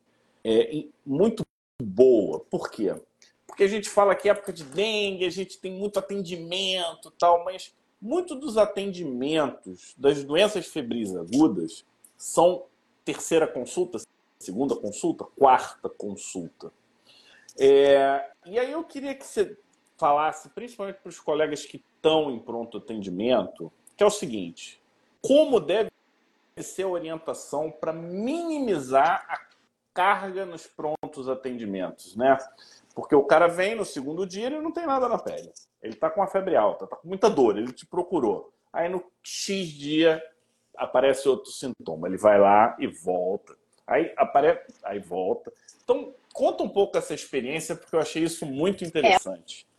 é, muito boa. Por quê? Porque a gente fala que é época de dengue, a gente tem muito atendimento tal, mas muito dos atendimentos das doenças febris agudas são terceira consulta, segunda consulta, quarta consulta. É, e aí eu queria que você falasse, principalmente para os colegas que estão em pronto atendimento, que é o seguinte: como deve ser a orientação para minimizar a carga nos prontos atendimentos, né? Porque o cara vem no segundo dia e não tem nada na pele. Ele está com a febre alta, está com muita dor, ele te procurou. Aí no X dia aparece outro sintoma, ele vai lá e volta. Aí aparece, aí volta. Então, conta um pouco essa experiência, porque eu achei isso muito interessante. É,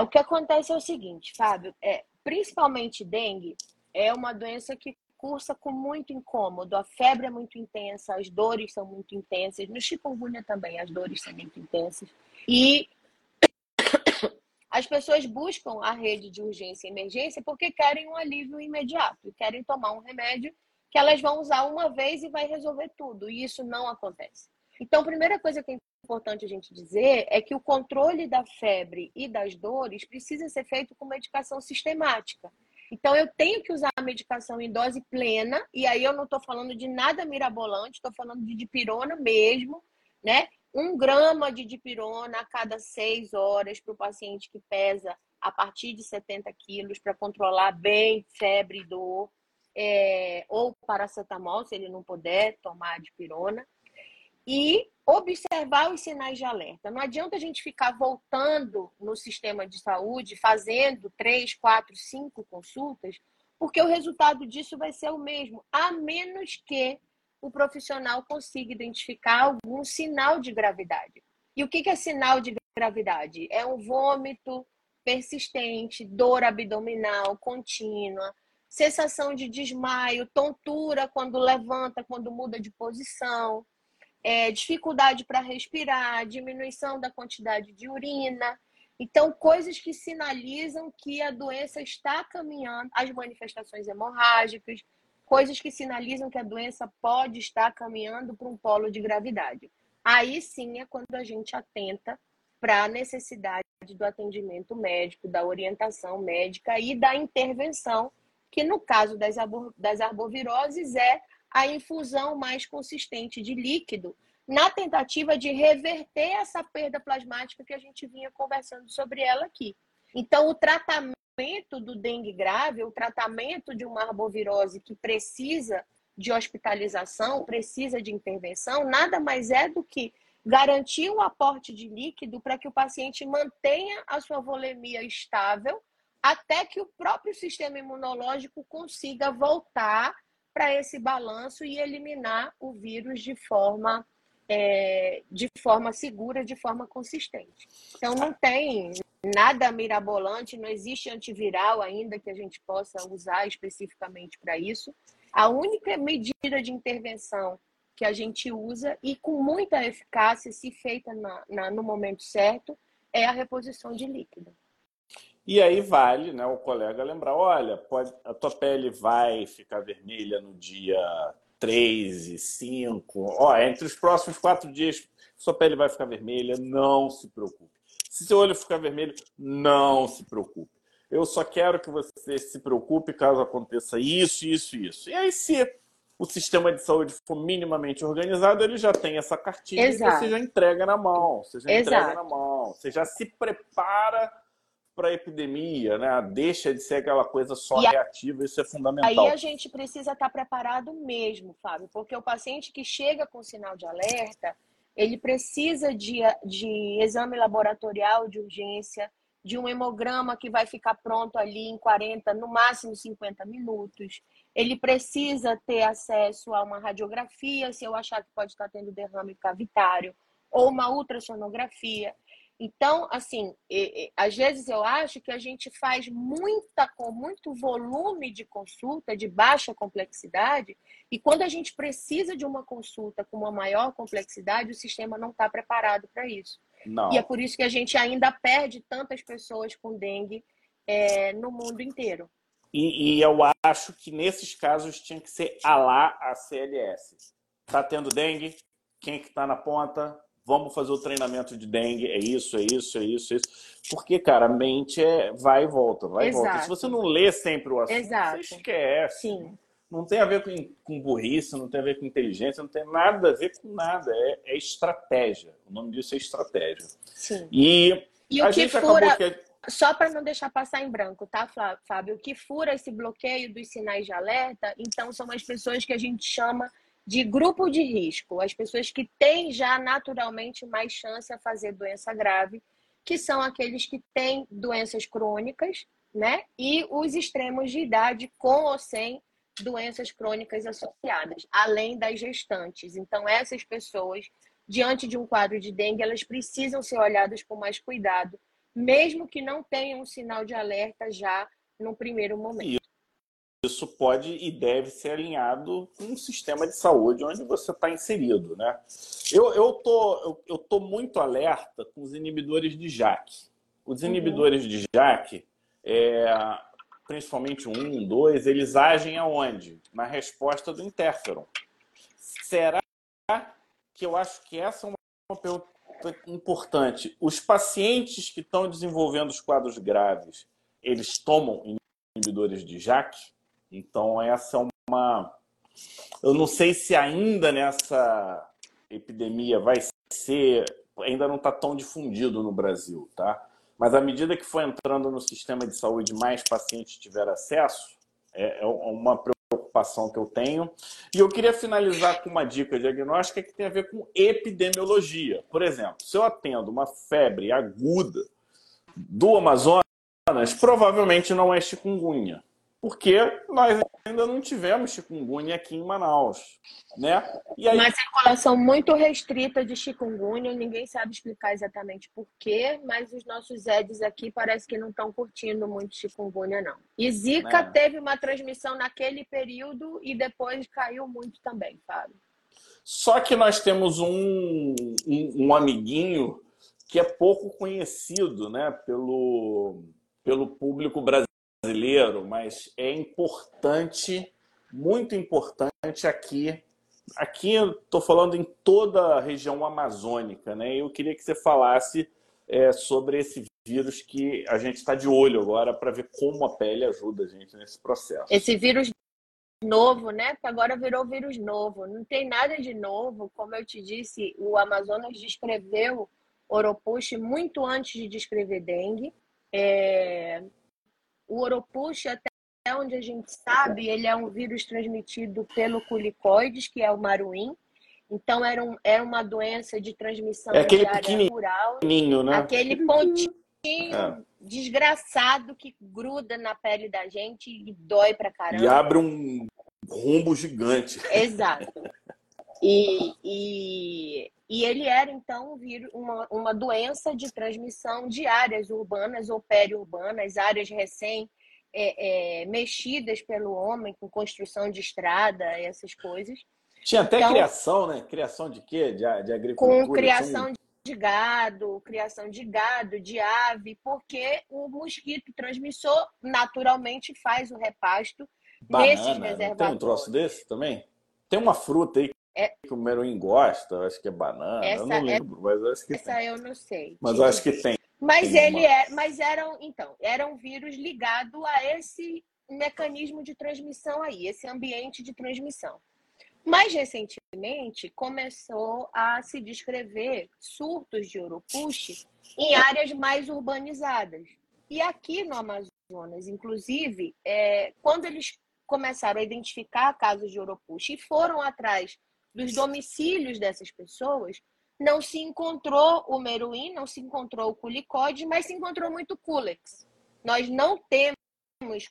o que acontece é o seguinte, Fábio, é, principalmente dengue, é uma doença que cursa com muito incômodo. A febre é muito intensa, as dores são muito intensas. No chikungunya também as dores são muito intensas. E as pessoas buscam a rede de urgência e emergência porque querem um alívio imediato querem tomar um remédio que elas vão usar uma vez e vai resolver tudo. E isso não acontece. Então, a primeira coisa que é importante a gente dizer é que o controle da febre e das dores precisa ser feito com medicação sistemática. Então, eu tenho que usar a medicação em dose plena, e aí eu não estou falando de nada mirabolante, estou falando de dipirona mesmo, né? Um grama de dipirona a cada seis horas para o paciente que pesa a partir de 70 quilos para controlar bem febre e dor, é, ou paracetamol, se ele não puder tomar dipirona e observar os sinais de alerta. Não adianta a gente ficar voltando no sistema de saúde, fazendo três, quatro, cinco consultas, porque o resultado disso vai ser o mesmo, a menos que o profissional consiga identificar algum sinal de gravidade. E o que é sinal de gravidade? É um vômito persistente, dor abdominal contínua, sensação de desmaio, tontura quando levanta, quando muda de posição é, dificuldade para respirar, diminuição da quantidade de urina. Então, coisas que sinalizam que a doença está caminhando, as manifestações hemorrágicas, coisas que sinalizam que a doença pode estar caminhando para um polo de gravidade. Aí sim é quando a gente atenta para a necessidade do atendimento médico, da orientação médica e da intervenção, que no caso das, das arboviroses é a infusão mais consistente de líquido, na tentativa de reverter essa perda plasmática que a gente vinha conversando sobre ela aqui. Então, o tratamento do dengue grave, o tratamento de uma arbovirose que precisa de hospitalização, precisa de intervenção, nada mais é do que garantir o aporte de líquido para que o paciente mantenha a sua volemia estável até que o próprio sistema imunológico consiga voltar para esse balanço e eliminar o vírus de forma, é, de forma segura, de forma consistente. Então, não tem nada mirabolante, não existe antiviral ainda que a gente possa usar especificamente para isso. A única medida de intervenção que a gente usa e com muita eficácia, se feita na, na, no momento certo, é a reposição de líquido. E aí vale né, o colega lembrar: olha, pode, a tua pele vai ficar vermelha no dia 3 e 5. Ó, entre os próximos quatro dias, sua pele vai ficar vermelha, não se preocupe. Se seu olho ficar vermelho, não se preocupe. Eu só quero que você se preocupe caso aconteça isso, isso, isso. E aí, se o sistema de saúde for minimamente organizado, ele já tem essa cartilha Exato. e você já entrega na mão. Você já Exato. entrega na mão. Você já se prepara para a epidemia, né? Deixa de ser aquela coisa só e reativa, isso é fundamental. Aí a gente precisa estar tá preparado mesmo, Fábio, porque o paciente que chega com sinal de alerta, ele precisa de, de exame laboratorial de urgência, de um hemograma que vai ficar pronto ali em 40, no máximo 50 minutos. Ele precisa ter acesso a uma radiografia, se eu achar que pode estar tendo derrame cavitário, ou uma ultrassonografia. Então, assim, e, e, às vezes eu acho que a gente faz muita com muito volume de consulta de baixa complexidade, e quando a gente precisa de uma consulta com uma maior complexidade, o sistema não está preparado para isso. Não. E é por isso que a gente ainda perde tantas pessoas com dengue é, no mundo inteiro. E, e, eu acho que nesses casos tinha que ser a lá a CLS. Tá tendo dengue? Quem que tá na ponta? Vamos fazer o treinamento de dengue, é isso, é isso, é isso, é isso. Porque, cara, a mente é vai e volta, vai Exato. e volta. Se você não lê sempre o assunto, Exato. você esquece. Sim. Não tem a ver com, com burrice, não tem a ver com inteligência, não tem nada a ver com nada. É, é estratégia. O nome disso é estratégia. Sim. E, e a gente fura... que... Só para não deixar passar em branco, tá, Fábio? O que fura esse bloqueio dos sinais de alerta, então, são as pessoas que a gente chama de grupo de risco, as pessoas que têm já naturalmente mais chance a fazer doença grave, que são aqueles que têm doenças crônicas, né? E os extremos de idade com ou sem doenças crônicas associadas, além das gestantes. Então, essas pessoas, diante de um quadro de dengue, elas precisam ser olhadas com mais cuidado, mesmo que não tenham um sinal de alerta já no primeiro momento isso pode e deve ser alinhado com um sistema de saúde onde você está inserido, né? Eu, eu, tô, eu, eu tô muito alerta com os inibidores de JAK. Os uhum. inibidores uhum. de JAK, é, principalmente um, dois, eles agem aonde? Na resposta do interferon. Será que eu acho que essa é uma pergunta importante? Os pacientes que estão desenvolvendo os quadros graves, eles tomam inibidores de JAK? Então, essa é uma. Eu não sei se ainda nessa epidemia vai ser. Ainda não está tão difundido no Brasil, tá? Mas à medida que for entrando no sistema de saúde, mais pacientes tiver acesso, é, é uma preocupação que eu tenho. E eu queria finalizar com uma dica diagnóstica que tem a ver com epidemiologia. Por exemplo, se eu atendo uma febre aguda do Amazonas, provavelmente não é chikungunya porque nós ainda não tivemos chikungunya aqui em Manaus, né? E aí... Uma circulação muito restrita de chikungunya, ninguém sabe explicar exatamente por quê, mas os nossos Eds aqui parece que não estão curtindo muito chikungunya, não. E Zika é. teve uma transmissão naquele período e depois caiu muito também, Fábio. Só que nós temos um, um, um amiguinho que é pouco conhecido, né, pelo, pelo público brasileiro brasileiro, mas é importante, muito importante aqui. Aqui eu estou falando em toda a região amazônica, né? Eu queria que você falasse é, sobre esse vírus que a gente está de olho agora para ver como a pele ajuda a gente nesse processo. Esse vírus novo, né? Que agora virou vírus novo. Não tem nada de novo. Como eu te disse, o Amazonas descreveu Oropush muito antes de descrever dengue. É... O Oropush, até onde a gente sabe, ele é um vírus transmitido pelo culicoides, que é o maruim. Então, era, um, era uma doença de transmissão é aquele de rural. Né? Aquele pontinho é. desgraçado que gruda na pele da gente e dói pra caramba. E abre um rombo gigante. Exato. E, e, e ele era, então, uma, uma doença de transmissão de áreas urbanas ou periurbanas, áreas recém é, é, mexidas pelo homem, com construção de estrada, essas coisas. Tinha até então, criação, né? Criação de quê? De, de agricultura? Com criação de gado, criação de gado, de ave, porque o mosquito transmissor naturalmente faz o repasto Banana, nesses reservatórios. Tem um troço desse também? Tem uma fruta aí é... o Meruim gosta, acho que é banana, essa eu não é lembro, é... mas acho que essa tem. eu não sei. Mas eu acho que tem. Mas tem ele uma... é, mas eram, então, era um vírus ligado a esse mecanismo de transmissão aí, esse ambiente de transmissão. Mais recentemente, começou a se descrever surtos de Urupuxi em áreas mais urbanizadas. E aqui no Amazonas, inclusive, é, quando eles começaram a identificar casos de Oropuxa e foram atrás dos domicílios dessas pessoas, não se encontrou o meruim, não se encontrou o culicode, mas se encontrou muito culex. Nós não temos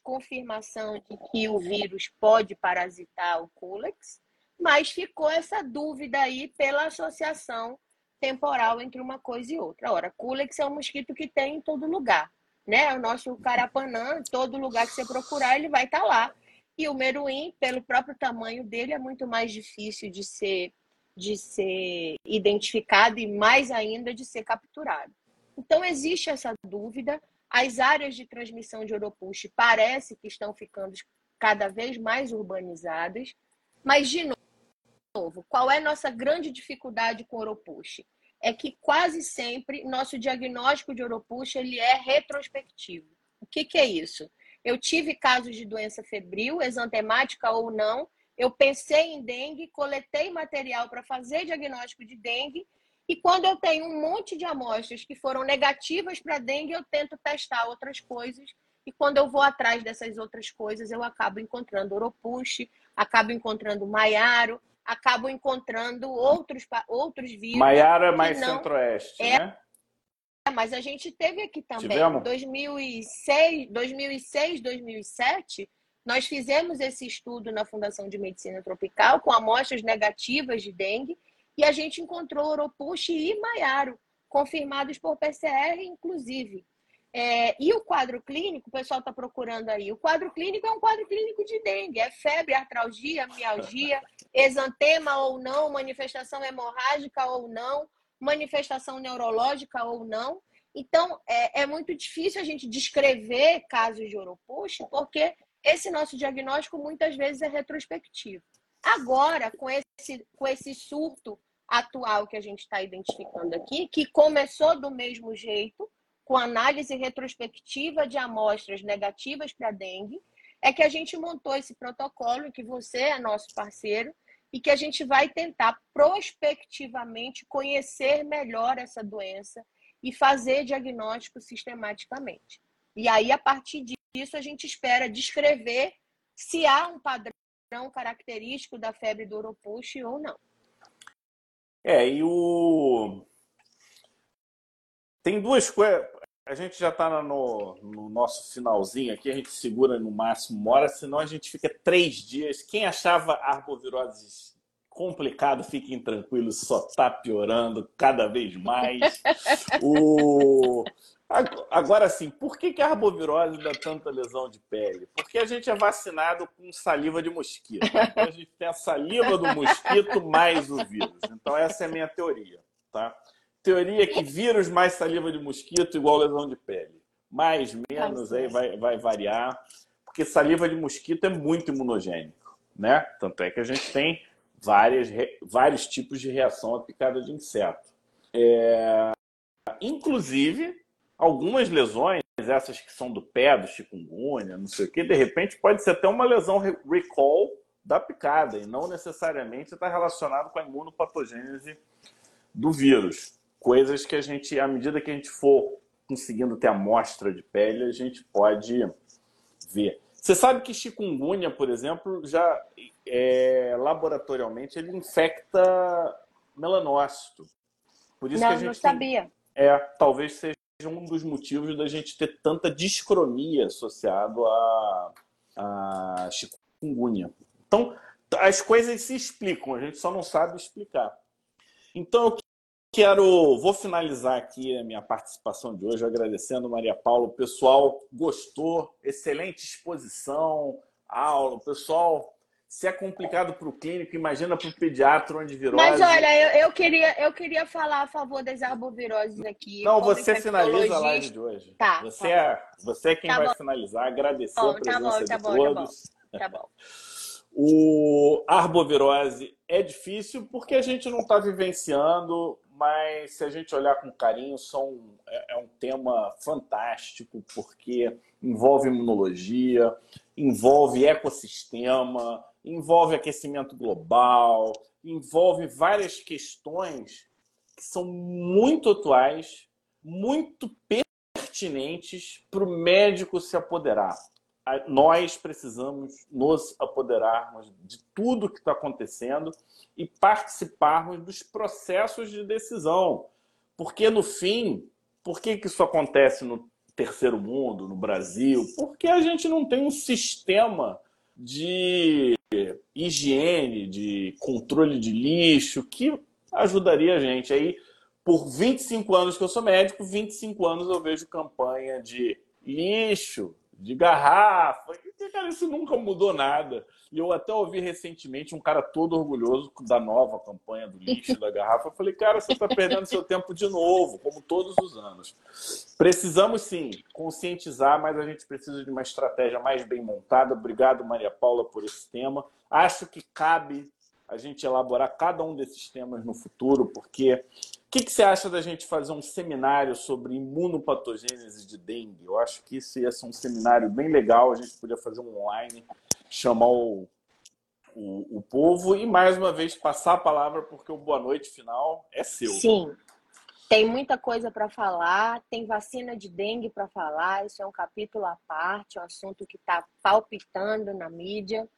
confirmação de que o vírus pode parasitar o culex, mas ficou essa dúvida aí pela associação temporal entre uma coisa e outra. Ora, culex é um mosquito que tem em todo lugar, né? O nosso carapanã, todo lugar que você procurar, ele vai estar tá lá. E o meruim, pelo próprio tamanho dele, é muito mais difícil de ser de ser identificado e mais ainda de ser capturado. Então existe essa dúvida. As áreas de transmissão de Oropush parece que estão ficando cada vez mais urbanizadas, mas de novo, qual é a nossa grande dificuldade com Oropush? É que quase sempre nosso diagnóstico de Oropush ele é retrospectivo. O que, que é isso? Eu tive casos de doença febril, exantemática ou não, eu pensei em dengue, coletei material para fazer diagnóstico de dengue e quando eu tenho um monte de amostras que foram negativas para dengue, eu tento testar outras coisas. E quando eu vou atrás dessas outras coisas, eu acabo encontrando oropuche, acabo encontrando maiaro, acabo encontrando outros, outros vírus. Maiaro é mais centro-oeste, é... né? Mas a gente teve aqui também, Tivemos? 2006, 2006, 2007, nós fizemos esse estudo na Fundação de Medicina Tropical com amostras negativas de dengue e a gente encontrou Oropuche e Maiaro, confirmados por PCR, inclusive. É, e o quadro clínico, o pessoal está procurando aí. O quadro clínico é um quadro clínico de dengue. É febre, artralgia, mialgia, exantema ou não, manifestação hemorrágica ou não, manifestação neurológica ou não. Então, é, é muito difícil a gente descrever casos de oropuxa, porque esse nosso diagnóstico muitas vezes é retrospectivo. Agora, com esse, com esse surto atual que a gente está identificando aqui, que começou do mesmo jeito, com análise retrospectiva de amostras negativas para dengue, é que a gente montou esse protocolo, que você é nosso parceiro, e que a gente vai tentar prospectivamente conhecer melhor essa doença e fazer diagnóstico sistematicamente. E aí, a partir disso, a gente espera descrever se há um padrão característico da febre do Oropush ou não. É, e o. Tem duas coisas. A gente já está no, no, nosso finalzinho aqui, a gente segura no máximo uma hora, senão a gente fica três dias. Quem achava arboviroses complicado, fiquem tranquilos, só está piorando cada vez mais. o... Agora sim, por que, que a arbovirose dá tanta lesão de pele? Porque a gente é vacinado com saliva de mosquito. Então a gente tem a saliva do mosquito mais o vírus. Então essa é a minha teoria, tá? Teoria que vírus mais saliva de mosquito igual lesão de pele. Mais, menos, aí vai, vai variar. Porque saliva de mosquito é muito imunogênico, né? Tanto é que a gente tem várias, vários tipos de reação à picada de inseto. É... Inclusive, algumas lesões, essas que são do pé, do chikungunya, não sei o que, de repente pode ser até uma lesão recall da picada e não necessariamente está relacionado com a imunopatogênese do vírus. Coisas que a gente, à medida que a gente for conseguindo ter amostra de pele, a gente pode ver. Você sabe que chikungunya, por exemplo, já é, laboratorialmente ele infecta melanócito. Por isso não, que a gente não sabia. É, talvez seja um dos motivos da gente ter tanta discromia associado a, a chikungunya. Então, as coisas se explicam, a gente só não sabe explicar. Então, quero, vou finalizar aqui a minha participação de hoje agradecendo Maria Paula. O pessoal gostou, excelente exposição, aula. O pessoal se é complicado para o clínico, imagina para o pediatra onde virose. Mas olha, eu, eu, queria, eu queria falar a favor das arboviroses aqui. Não, você finaliza a live de hoje. Tá. Você, tá é, você é quem tá vai bom. finalizar. Agradecer bom, a presença tá bom, tá de bom, todos. Tá bom. Tá bom. o arbovirose é difícil porque a gente não está vivenciando, mas se a gente olhar com carinho, são, é, é um tema fantástico porque envolve imunologia, envolve ecossistema, envolve aquecimento global, envolve várias questões que são muito atuais, muito pertinentes para o médico se apoderar. Nós precisamos nos apoderarmos de tudo que está acontecendo e participarmos dos processos de decisão. Porque, no fim, por que, que isso acontece no terceiro mundo, no Brasil? Porque a gente não tem um sistema de higiene, de controle de lixo que ajudaria a gente. Aí, por 25 anos que eu sou médico, 25 anos eu vejo campanha de lixo, de garrafa. E, cara, isso nunca mudou nada. E eu até ouvi recentemente um cara todo orgulhoso da nova campanha do lixo da garrafa. Eu falei, cara, você está perdendo seu tempo de novo, como todos os anos. Precisamos sim conscientizar, mas a gente precisa de uma estratégia mais bem montada. Obrigado, Maria Paula, por esse tema. Acho que cabe a gente elaborar cada um desses temas no futuro, porque que, que, você acha da gente fazer um seminário sobre imunopatogênese de dengue? Eu acho que isso ia ser um seminário bem legal, a gente podia fazer um online, chamar o, o, o povo e, mais uma vez, passar a palavra, porque o boa noite final é seu. Sim, tem muita coisa para falar, tem vacina de dengue para falar, isso é um capítulo à parte, é um assunto que está palpitando na mídia.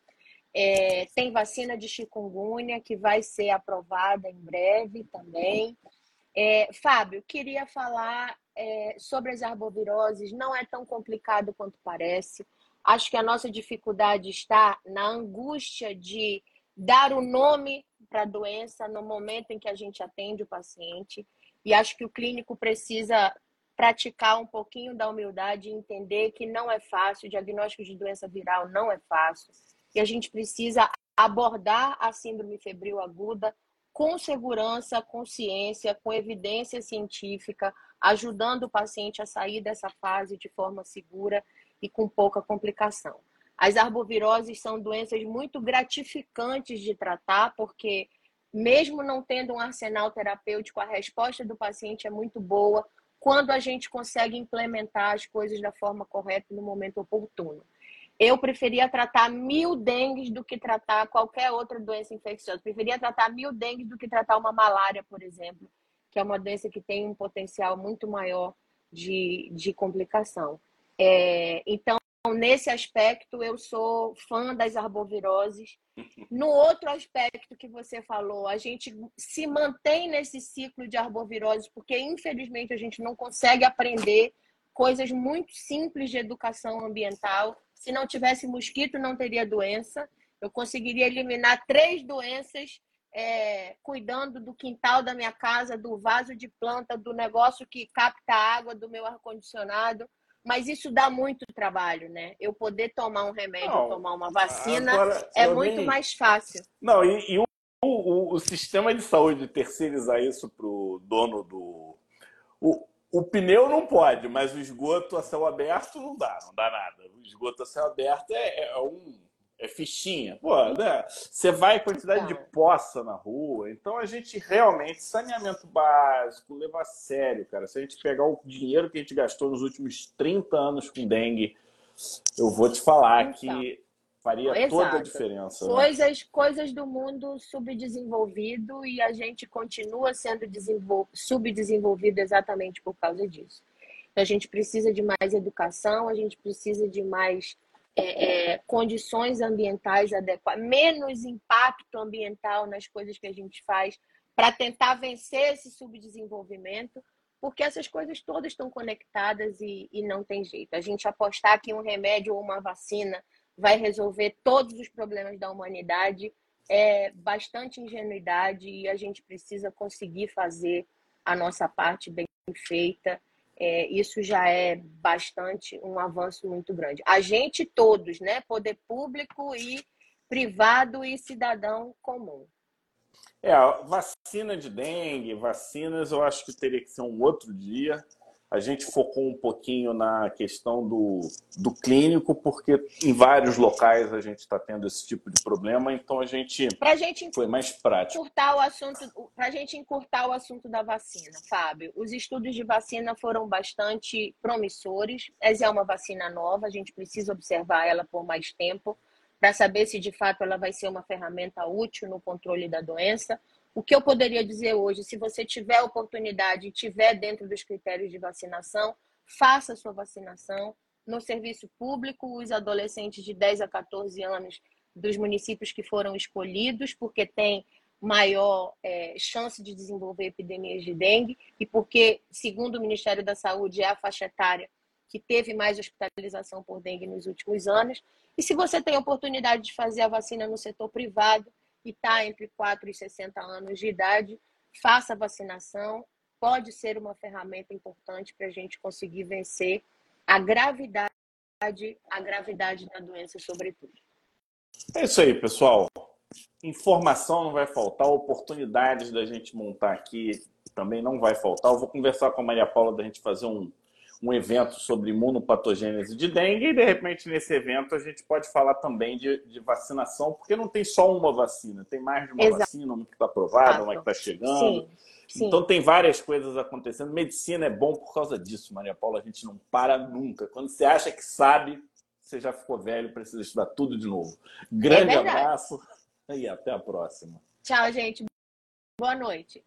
É, tem vacina de chikungunya que vai ser aprovada em breve também. É, Fábio, queria falar é, sobre as arboviroses. Não é tão complicado quanto parece. Acho que a nossa dificuldade está na angústia de dar o nome para a doença no momento em que a gente atende o paciente. E acho que o clínico precisa praticar um pouquinho da humildade e entender que não é fácil, o diagnóstico de doença viral não é fácil e a gente precisa abordar a síndrome febril aguda com segurança, com ciência, com evidência científica, ajudando o paciente a sair dessa fase de forma segura e com pouca complicação. As arboviroses são doenças muito gratificantes de tratar, porque mesmo não tendo um arsenal terapêutico, a resposta do paciente é muito boa quando a gente consegue implementar as coisas da forma correta no momento oportuno. Eu preferia tratar mil dengues do que tratar qualquer outra doença infecciosa. Preferia tratar mil dengues do que tratar uma malária, por exemplo, que é uma doença que tem um potencial muito maior de, de complicação. É, então, nesse aspecto, eu sou fã das arboviroses. No outro aspecto que você falou, a gente se mantém nesse ciclo de arboviroses porque, infelizmente, a gente não consegue aprender coisas muito simples de educação ambiental se não tivesse mosquito, não teria doença. Eu conseguiria eliminar três doenças é, cuidando do quintal da minha casa, do vaso de planta, do negócio que capta água do meu ar-condicionado. Mas isso dá muito trabalho, né? Eu poder tomar um remédio, não, tomar uma vacina, agora, é muito nem... mais fácil. Não, e, e o, o, o, sistema de saúde terceirizar isso para o dono do. O, o pneu não pode, mas o esgoto a céu aberto não dá, não dá nada. O esgoto a céu aberto é, é um. É fichinha. Pô, né? Você vai quantidade de poça na rua. Então a gente realmente, saneamento básico, leva a sério, cara. Se a gente pegar o dinheiro que a gente gastou nos últimos 30 anos com dengue, eu vou te falar então. que Faria Exato. toda a diferença. Né? Coisas, coisas do mundo subdesenvolvido e a gente continua sendo subdesenvolvido exatamente por causa disso. Então, a gente precisa de mais educação, a gente precisa de mais é, é, condições ambientais adequadas, menos impacto ambiental nas coisas que a gente faz para tentar vencer esse subdesenvolvimento, porque essas coisas todas estão conectadas e, e não tem jeito. A gente apostar que um remédio ou uma vacina vai resolver todos os problemas da humanidade é bastante ingenuidade e a gente precisa conseguir fazer a nossa parte bem feita. É, isso já é bastante um avanço muito grande. A gente todos, né? Poder público e privado e cidadão comum. É, vacina de dengue, vacinas, eu acho que teria que ser um outro dia. A gente focou um pouquinho na questão do, do clínico, porque em vários locais a gente está tendo esse tipo de problema, então a gente, pra gente foi mais prático. Para a gente encurtar o assunto da vacina, Fábio, os estudos de vacina foram bastante promissores. Essa é uma vacina nova, a gente precisa observar ela por mais tempo para saber se de fato ela vai ser uma ferramenta útil no controle da doença. O que eu poderia dizer hoje, se você tiver oportunidade e tiver dentro dos critérios de vacinação, faça a sua vacinação. No serviço público, os adolescentes de 10 a 14 anos dos municípios que foram escolhidos, porque tem maior é, chance de desenvolver epidemias de dengue e porque, segundo o Ministério da Saúde, é a faixa etária que teve mais hospitalização por dengue nos últimos anos. E se você tem a oportunidade de fazer a vacina no setor privado e está entre 4 e 60 anos de idade, faça a vacinação. Pode ser uma ferramenta importante para a gente conseguir vencer a gravidade, a gravidade da doença, sobretudo. É isso aí, pessoal. Informação não vai faltar, oportunidades da gente montar aqui também não vai faltar. Eu vou conversar com a Maria Paula da gente fazer um, um evento sobre imunopatogênese de dengue e, de repente, nesse evento a gente pode falar também de, de vacinação, porque não tem só uma vacina, tem mais de uma Exato. vacina, uma que está aprovada, uma que está chegando. Sim. Sim. Então tem várias coisas acontecendo. Medicina é bom por causa disso, Maria Paula. A gente não para nunca. Quando você acha que sabe, você já ficou velho, precisa estudar tudo de novo. Grande é abraço e até a próxima. Tchau, gente. Boa noite.